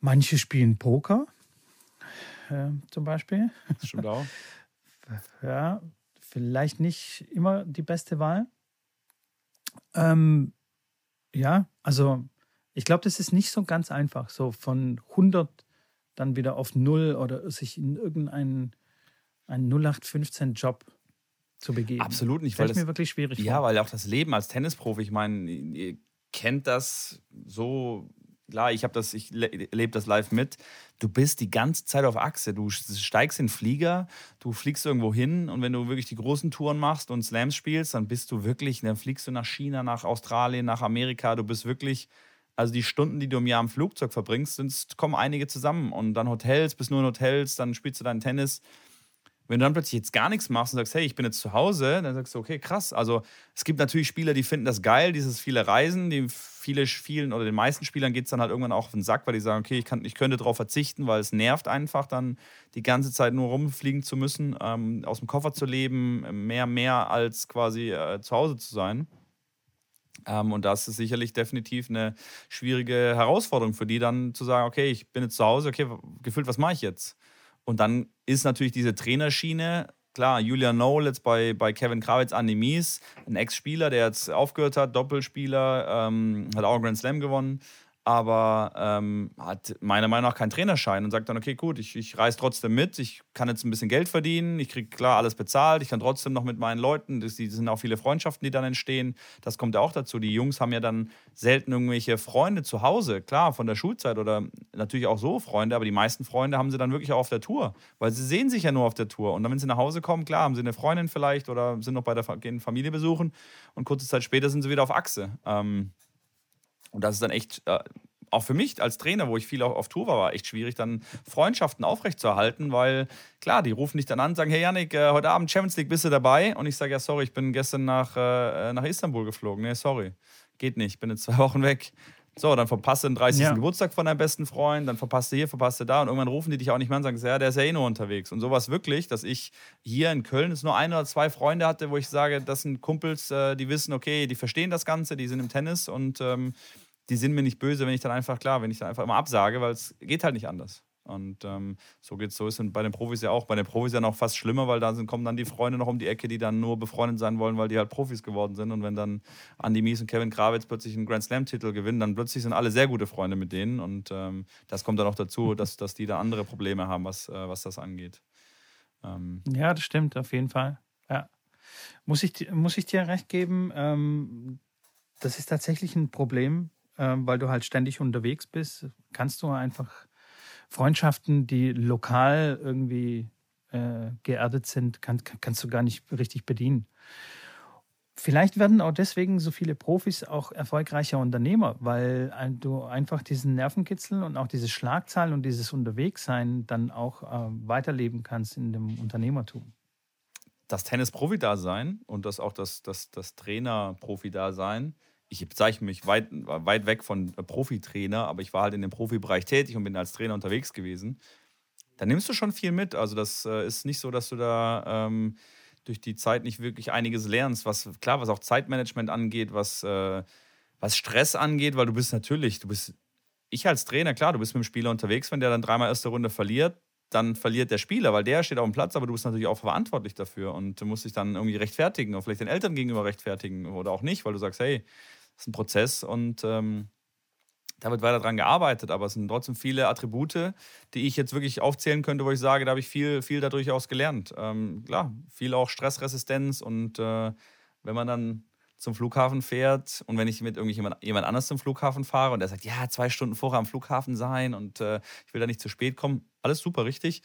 Manche spielen Poker, äh, zum Beispiel. Das stimmt auch. ja, vielleicht nicht immer die beste Wahl. Ähm, ja, also ich glaube, das ist nicht so ganz einfach, so von 100 dann wieder auf 0 oder sich in irgendeinen einen 0815-Job zu begeben. Absolut nicht. Weil das, mir wirklich schwierig Ja, vor. weil auch das Leben als Tennisprofi, ich meine, ihr kennt das so klar, ich habe das, ich lebe das live mit. Du bist die ganze Zeit auf Achse. Du steigst in Flieger, du fliegst irgendwo hin und wenn du wirklich die großen Touren machst und Slams spielst, dann bist du wirklich, dann fliegst du nach China, nach Australien, nach Amerika. Du bist wirklich, also die Stunden, die du im Jahr im Flugzeug verbringst, sind, kommen einige zusammen und dann Hotels, bist nur in Hotels, dann spielst du deinen Tennis. Wenn du dann plötzlich jetzt gar nichts machst und sagst, hey, ich bin jetzt zu Hause, dann sagst du, okay, krass. Also es gibt natürlich Spieler, die finden das geil, dieses viele Reisen. Die viele, vielen oder den meisten Spielern geht es dann halt irgendwann auch auf den Sack, weil die sagen, okay, ich, kann, ich könnte darauf verzichten, weil es nervt einfach dann die ganze Zeit nur rumfliegen zu müssen, ähm, aus dem Koffer zu leben, mehr, mehr als quasi äh, zu Hause zu sein. Ähm, und das ist sicherlich definitiv eine schwierige Herausforderung für die, dann zu sagen, okay, ich bin jetzt zu Hause, okay, gefühlt, was mache ich jetzt? Und dann ist natürlich diese Trainerschiene, klar, Julian Noel jetzt bei, bei Kevin Krawitz Mies, ein Ex-Spieler, der jetzt aufgehört hat, Doppelspieler, ähm, hat auch Grand Slam gewonnen aber ähm, hat meiner Meinung nach keinen Trainerschein und sagt dann, okay, gut, ich, ich reise trotzdem mit, ich kann jetzt ein bisschen Geld verdienen, ich kriege klar alles bezahlt, ich kann trotzdem noch mit meinen Leuten, das, das sind auch viele Freundschaften, die dann entstehen, das kommt ja auch dazu. Die Jungs haben ja dann selten irgendwelche Freunde zu Hause, klar, von der Schulzeit oder natürlich auch so Freunde, aber die meisten Freunde haben sie dann wirklich auch auf der Tour, weil sie sehen sich ja nur auf der Tour und dann, wenn sie nach Hause kommen, klar, haben sie eine Freundin vielleicht oder sind noch bei der gehen Familie besuchen und kurze Zeit später sind sie wieder auf Achse. Ähm, und das ist dann echt, äh, auch für mich als Trainer, wo ich viel auf, auf Tour war, war echt schwierig, dann Freundschaften aufrechtzuerhalten, weil klar, die rufen dich dann an, sagen, hey Janik, äh, heute Abend Champions League, bist du dabei? Und ich sage, ja, sorry, ich bin gestern nach, äh, nach Istanbul geflogen. Nee, sorry, geht nicht, bin jetzt zwei Wochen weg. So, dann verpasst du den 30. Ja. Geburtstag von deinem besten Freund, dann verpasst du hier, verpasst du da und irgendwann rufen die dich auch nicht mehr an und sagen, ja, der ist ja eh nur unterwegs. Und sowas wirklich, dass ich hier in Köln es nur ein oder zwei Freunde hatte, wo ich sage, das sind Kumpels, äh, die wissen, okay, die verstehen das Ganze, die sind im Tennis und ähm, die sind mir nicht böse, wenn ich dann einfach, klar, wenn ich dann einfach immer absage, weil es geht halt nicht anders. Und ähm, so geht's, so ist es bei den Profis ja auch. Bei den Profis ja noch fast schlimmer, weil da sind, kommen dann die Freunde noch um die Ecke, die dann nur befreundet sein wollen, weil die halt Profis geworden sind. Und wenn dann Andy Mies und Kevin Krawitz plötzlich einen Grand Slam-Titel gewinnen, dann plötzlich sind alle sehr gute Freunde mit denen. Und ähm, das kommt dann auch dazu, dass, dass die da andere Probleme haben, was, äh, was das angeht. Ähm, ja, das stimmt, auf jeden Fall. Ja. Muss ich, muss ich dir recht geben, ähm, das ist tatsächlich ein Problem ähm, weil du halt ständig unterwegs bist, kannst du einfach Freundschaften, die lokal irgendwie äh, geerdet sind, kann, kannst du gar nicht richtig bedienen. Vielleicht werden auch deswegen so viele Profis auch erfolgreicher Unternehmer, weil du einfach diesen Nervenkitzel und auch diese Schlagzeilen und dieses Unterwegssein dann auch äh, weiterleben kannst in dem Unternehmertum. Das Tennis-Profi-Dasein und das auch das, das, das Trainer-Profi-Dasein ich bezeichne mich weit, weit weg von Profitrainer, aber ich war halt in dem Profibereich tätig und bin als Trainer unterwegs gewesen. Da nimmst du schon viel mit. Also, das äh, ist nicht so, dass du da ähm, durch die Zeit nicht wirklich einiges lernst. Was, klar, was auch Zeitmanagement angeht, was, äh, was Stress angeht, weil du bist natürlich, du bist, ich als Trainer, klar, du bist mit dem Spieler unterwegs, wenn der dann dreimal erste Runde verliert, dann verliert der Spieler, weil der steht auf dem Platz, aber du bist natürlich auch verantwortlich dafür und du musst dich dann irgendwie rechtfertigen oder vielleicht den Eltern gegenüber rechtfertigen oder auch nicht, weil du sagst, hey, ist ein Prozess und ähm, da wird weiter dran gearbeitet, aber es sind trotzdem viele Attribute, die ich jetzt wirklich aufzählen könnte, wo ich sage, da habe ich viel, viel dadurch aus gelernt. Ähm, klar, viel auch Stressresistenz und äh, wenn man dann zum Flughafen fährt und wenn ich mit irgendjemand jemand anders zum Flughafen fahre und der sagt, ja, zwei Stunden vorher am Flughafen sein und äh, ich will da nicht zu spät kommen, alles super richtig.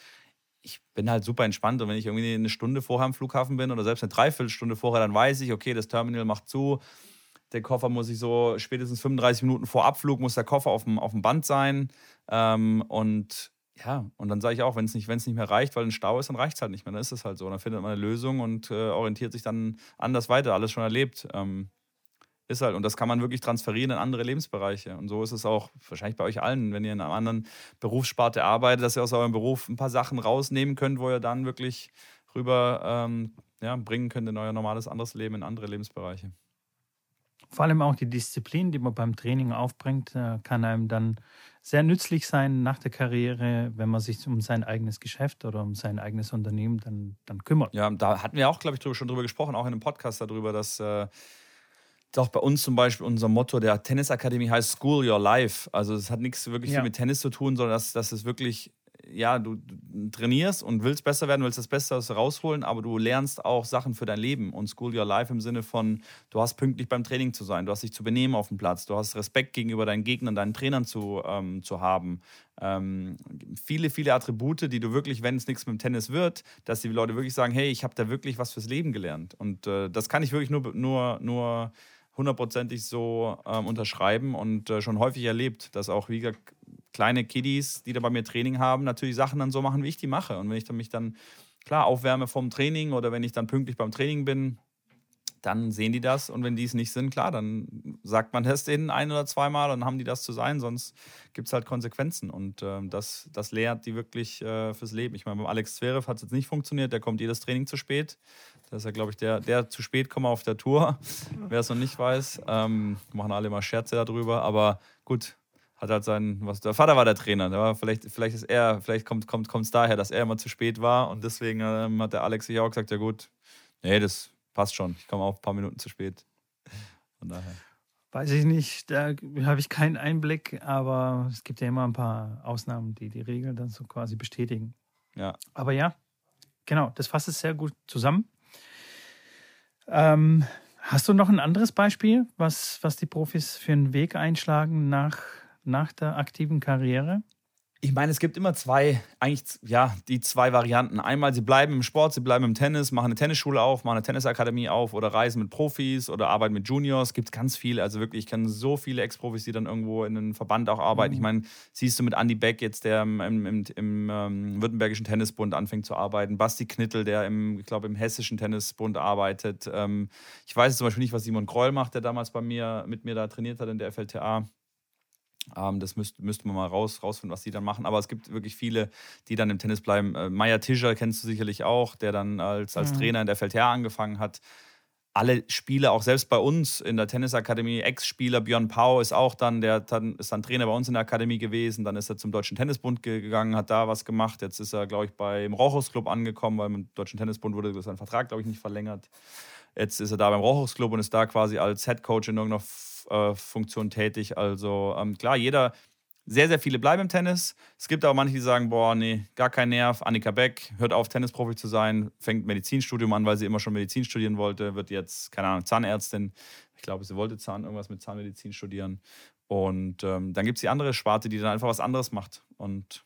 Ich bin halt super entspannt und wenn ich irgendwie eine Stunde vorher am Flughafen bin oder selbst eine Dreiviertelstunde vorher, dann weiß ich, okay, das Terminal macht zu, der Koffer muss ich so spätestens 35 Minuten vor Abflug muss der Koffer auf dem, auf dem Band sein ähm, und ja, und dann sage ich auch, wenn es nicht, nicht mehr reicht, weil ein Stau ist, dann reicht es halt nicht mehr. Dann ist es halt so. Dann findet man eine Lösung und äh, orientiert sich dann anders weiter. Alles schon erlebt. Ähm, ist halt. Und das kann man wirklich transferieren in andere Lebensbereiche. Und so ist es auch wahrscheinlich bei euch allen, wenn ihr in einer anderen Berufssparte arbeitet, dass ihr aus eurem Beruf ein paar Sachen rausnehmen könnt, wo ihr dann wirklich rüber ähm, ja, bringen könnt in euer normales anderes Leben, in andere Lebensbereiche. Vor allem auch die Disziplin, die man beim Training aufbringt, äh, kann einem dann sehr nützlich sein nach der Karriere, wenn man sich um sein eigenes Geschäft oder um sein eigenes Unternehmen dann, dann kümmert. Ja, da hatten wir auch, glaube ich, schon drüber gesprochen, auch in einem Podcast darüber, dass äh, doch bei uns zum Beispiel unser Motto der Tennisakademie heißt School Your Life. Also es hat nichts wirklich ja. viel mit Tennis zu tun, sondern dass, dass es wirklich ja, du, trainierst und willst besser werden, willst das Beste rausholen, aber du lernst auch Sachen für dein Leben und School Your Life im Sinne von, du hast pünktlich beim Training zu sein, du hast dich zu benehmen auf dem Platz, du hast Respekt gegenüber deinen Gegnern, deinen Trainern zu, ähm, zu haben. Ähm, viele, viele Attribute, die du wirklich, wenn es nichts mit dem Tennis wird, dass die Leute wirklich sagen, hey, ich habe da wirklich was fürs Leben gelernt. Und äh, das kann ich wirklich nur, nur, nur hundertprozentig so ähm, unterschreiben und äh, schon häufig erlebt, dass auch, wie gesagt, kleine Kiddies, die da bei mir Training haben, natürlich Sachen dann so machen, wie ich die mache. Und wenn ich dann mich dann klar aufwärme vom Training oder wenn ich dann pünktlich beim Training bin, dann sehen die das. Und wenn die es nicht sind, klar, dann sagt man das denen ein oder zweimal und haben die das zu sein, sonst gibt es halt Konsequenzen. Und äh, das, das lehrt die wirklich äh, fürs Leben. Ich meine, beim Alex Zverev hat es jetzt nicht funktioniert, der kommt jedes Training zu spät. Das ist ja, glaube ich, der, der zu spät komme auf der Tour, wer es noch nicht weiß. Ähm, machen alle immer Scherze darüber, aber gut, hat halt seinen, was, der Vater war der Trainer, der war, vielleicht, vielleicht ist er, vielleicht kommt es kommt, daher, dass er immer zu spät war und deswegen ähm, hat der Alex sich auch gesagt, ja gut, nee, das passt schon, ich komme auch ein paar Minuten zu spät. Von daher. Weiß ich nicht, da habe ich keinen Einblick, aber es gibt ja immer ein paar Ausnahmen, die die Regel dann so quasi bestätigen. Ja. Aber ja, genau, das fasst es sehr gut zusammen. Ähm, hast du noch ein anderes Beispiel, was, was die Profis für einen Weg einschlagen nach nach der aktiven Karriere? Ich meine, es gibt immer zwei, eigentlich ja, die zwei Varianten. Einmal, sie bleiben im Sport, sie bleiben im Tennis, machen eine Tennisschule auf, machen eine Tennisakademie auf oder reisen mit Profis oder arbeiten mit Juniors. Es gibt ganz viele. Also wirklich, ich kenne so viele Ex-Profis, die dann irgendwo in einem Verband auch arbeiten. Mhm. Ich meine, siehst du mit Andy Beck jetzt, der im, im, im, im ähm, Württembergischen Tennisbund anfängt zu arbeiten. Basti Knittel, der im, ich glaube, im Hessischen Tennisbund arbeitet. Ähm, ich weiß zum Beispiel nicht, was Simon Kroll macht, der damals bei mir, mit mir da trainiert hat in der FLTA. Ähm, das müsste müsst man mal raus, rausfinden, was die dann machen. Aber es gibt wirklich viele, die dann im Tennis bleiben. Äh, Meier Tischer kennst du sicherlich auch, der dann als, als mhm. Trainer in der Feldherr angefangen hat. Alle Spieler, auch selbst bei uns in der Tennisakademie, Ex-Spieler Björn Pau ist auch dann, der dann, ist dann Trainer bei uns in der Akademie gewesen. Dann ist er zum Deutschen Tennisbund gegangen, hat da was gemacht. Jetzt ist er, glaube ich, beim Rochus Club angekommen, weil im Deutschen Tennisbund wurde sein Vertrag, glaube ich, nicht verlängert. Jetzt ist er da beim Rochus Club und ist da quasi als Head Coach in irgendeiner äh, Funktion tätig. Also ähm, klar, jeder, sehr, sehr viele bleiben im Tennis. Es gibt aber manche, die sagen, boah, nee, gar kein Nerv. Annika Beck hört auf, Tennisprofi zu sein, fängt Medizinstudium an, weil sie immer schon Medizin studieren wollte, wird jetzt, keine Ahnung, Zahnärztin. Ich glaube, sie wollte Zahn, irgendwas mit Zahnmedizin studieren. Und ähm, dann gibt es die andere Sparte, die dann einfach was anderes macht. Und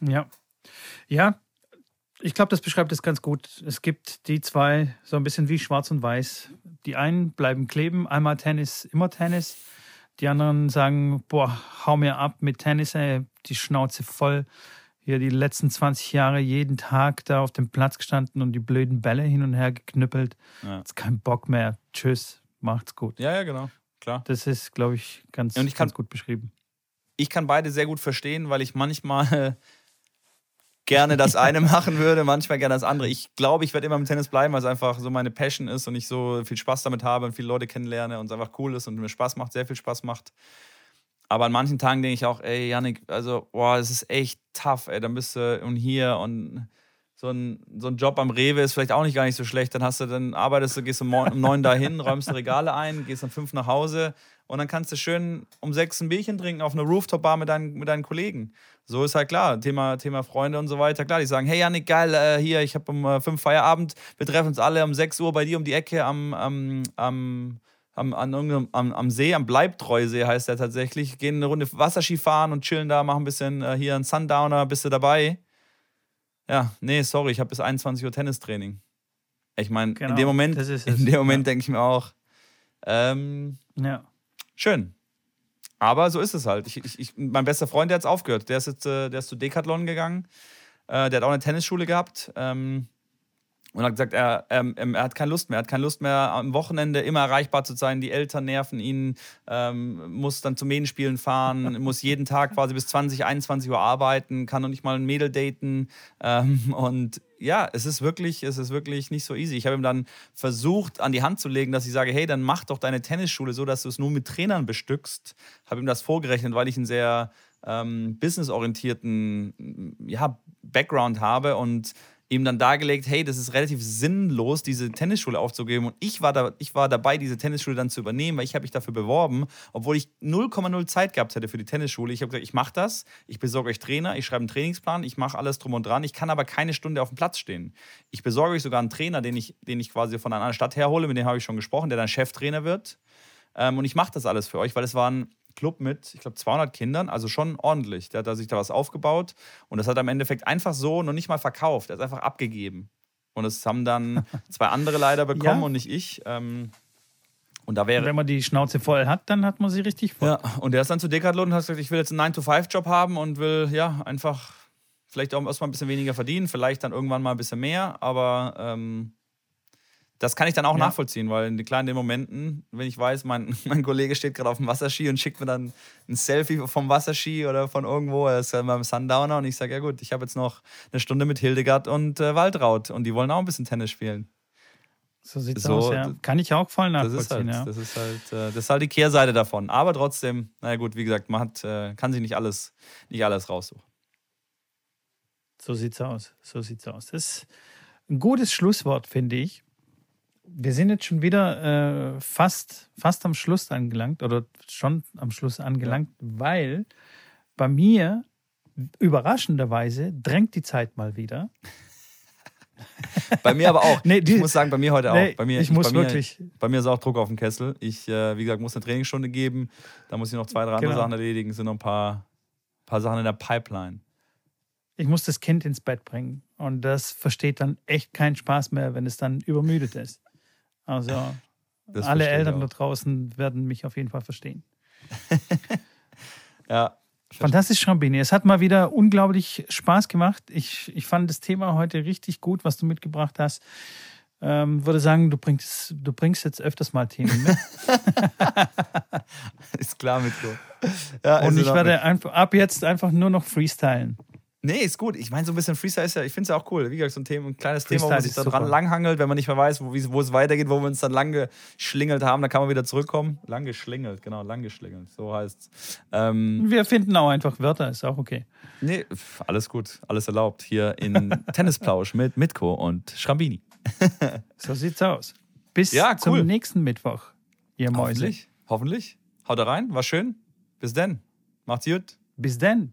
ja. Ja, ich glaube, das beschreibt es ganz gut. Es gibt die zwei, so ein bisschen wie schwarz und weiß. Die einen bleiben kleben, einmal Tennis, immer Tennis. Die anderen sagen, boah, hau mir ab mit Tennis, ey, die Schnauze voll. Hier die letzten 20 Jahre jeden Tag da auf dem Platz gestanden und die blöden Bälle hin und her geknüppelt. Ja. Jetzt kein Bock mehr. Tschüss, macht's gut. Ja, ja, genau. Klar. Das ist, glaube ich, ganz, und ich kann, ganz gut beschrieben. Ich kann beide sehr gut verstehen, weil ich manchmal gerne das eine machen würde, manchmal gerne das andere. Ich glaube, ich werde immer im Tennis bleiben, weil es einfach so meine Passion ist und ich so viel Spaß damit habe und viele Leute kennenlerne und es einfach cool ist und mir Spaß macht, sehr viel Spaß macht. Aber an manchen Tagen denke ich auch, ey, Janik, also, boah, es ist echt tough, ey, dann bist du und hier und so ein, so ein Job am Rewe ist vielleicht auch nicht gar nicht so schlecht. Dann hast du, dann arbeitest du, gehst um, neun dahin, räumst Regale ein, gehst um fünf nach Hause und dann kannst du schön um sechs ein Bierchen trinken auf einer Rooftop-Bar mit deinen, mit deinen Kollegen. So ist halt klar, Thema, Thema Freunde und so weiter. Klar, die sagen, hey Janik, geil, äh, hier, ich habe um äh, fünf Feierabend, wir treffen uns alle um sechs Uhr bei dir um die Ecke am, am, am am, am, am See, am Bleibtreusee heißt der tatsächlich, gehen eine Runde Wasserski fahren und chillen da, machen ein bisschen äh, hier einen Sundowner, bist du dabei? Ja, nee, sorry, ich habe bis 21 Uhr Tennistraining. Ich meine, genau, in dem Moment, in dem Moment ja. denke ich mir auch, ähm, ja. Schön. Aber so ist es halt. Ich, ich, mein bester Freund, der hat aufgehört. Der ist jetzt, äh, der ist zu Decathlon gegangen. Äh, der hat auch eine Tennisschule gehabt. Ähm, und hat gesagt, er, er, er, hat keine Lust mehr. Er hat keine Lust mehr, am Wochenende immer erreichbar zu sein. Die Eltern nerven ihn, ähm, muss dann zu Medienspielen fahren, muss jeden Tag quasi bis 20, 21 Uhr arbeiten, kann noch nicht mal ein Mädel daten. Ähm, und ja, es ist wirklich, es ist wirklich nicht so easy. Ich habe ihm dann versucht, an die Hand zu legen, dass ich sage, hey, dann mach doch deine Tennisschule so, dass du es nur mit Trainern bestückst. Habe ihm das vorgerechnet, weil ich einen sehr ähm, businessorientierten ja, Background habe und ihm dann dargelegt, hey, das ist relativ sinnlos, diese Tennisschule aufzugeben. Und ich war, da, ich war dabei, diese Tennisschule dann zu übernehmen, weil ich habe mich dafür beworben, obwohl ich 0,0 Zeit gehabt hätte für die Tennisschule. Ich habe gesagt, ich mache das, ich besorge euch Trainer, ich schreibe einen Trainingsplan, ich mache alles drum und dran. Ich kann aber keine Stunde auf dem Platz stehen. Ich besorge euch sogar einen Trainer, den ich, den ich quasi von einer Stadt herhole, mit dem habe ich schon gesprochen, der dann Cheftrainer wird. Ähm, und ich mache das alles für euch, weil es waren Club mit, ich glaube, 200 Kindern, also schon ordentlich. Der hat da sich da was aufgebaut und das hat er im Endeffekt einfach so noch nicht mal verkauft. Er ist einfach abgegeben. Und das haben dann zwei andere leider bekommen ja. und nicht ich. Ähm, und da wäre. Wenn man die Schnauze voll hat, dann hat man sie richtig voll. Ja, und der ist dann zu Decathlon und hat gesagt, ich will jetzt einen 9-to-5-Job haben und will ja einfach vielleicht auch erstmal ein bisschen weniger verdienen, vielleicht dann irgendwann mal ein bisschen mehr, aber ähm, das kann ich dann auch ja. nachvollziehen, weil in den kleinen Momenten, wenn ich weiß, mein, mein Kollege steht gerade auf dem Wasserski und schickt mir dann ein Selfie vom Wasserski oder von irgendwo, er ist ja beim Sundowner und ich sage, ja gut, ich habe jetzt noch eine Stunde mit Hildegard und äh, Waldraut und die wollen auch ein bisschen Tennis spielen. So sieht es so, aus, ja. Kann ich auch voll nachvollziehen, das ist halt, ja. Das ist halt, äh, das ist halt die Kehrseite davon. Aber trotzdem, naja gut, wie gesagt, man hat, äh, kann sich nicht alles, nicht alles raussuchen. So sieht's aus. So sieht's aus. Das ist ein gutes Schlusswort, finde ich wir sind jetzt schon wieder äh, fast, fast am Schluss angelangt oder schon am Schluss angelangt, ja. weil bei mir überraschenderweise drängt die Zeit mal wieder. bei mir aber auch. Nee, die, ich muss sagen, bei mir heute nee, auch. Bei mir, ich, muss bei mir, wirklich. Bei mir ist auch Druck auf dem Kessel. Ich, äh, wie gesagt, muss eine Trainingsstunde geben. Da muss ich noch zwei, drei andere genau. Sachen erledigen. Es sind noch ein paar, paar Sachen in der Pipeline. Ich muss das Kind ins Bett bringen. Und das versteht dann echt keinen Spaß mehr, wenn es dann übermüdet ist. Also das alle Eltern da draußen werden mich auf jeden Fall verstehen. ja. Fantastisch, Schrambini. Es hat mal wieder unglaublich Spaß gemacht. Ich, ich fand das Thema heute richtig gut, was du mitgebracht hast. Ähm, würde sagen, du bringst, du bringst jetzt öfters mal Themen mit. ist klar mit so. Ja, Und ich werde einfach, ab jetzt einfach nur noch freestylen. Nee, ist gut. Ich meine, so ein bisschen Freestyle ist ja, ich finde es ja auch cool. Wie gesagt, so ein, Thema, ein kleines Freestyle Thema, wo man sich da dran langhangelt, wenn man nicht mehr weiß, wo, wo es weitergeht, wo wir uns dann lang geschlingelt haben, dann kann man wieder zurückkommen. Lang geschlingelt, genau, lang geschlingelt, so heißt es. Ähm, wir finden auch einfach Wörter, ist auch okay. Nee, alles gut, alles erlaubt. Hier in Tennisplausch mit Mitko und Schrambini. so sieht's aus. Bis ja, cool. zum nächsten Mittwoch, ihr Mäuse. Hoffentlich, hoffentlich. Haut rein, war schön. Bis denn. Macht's gut. Bis denn.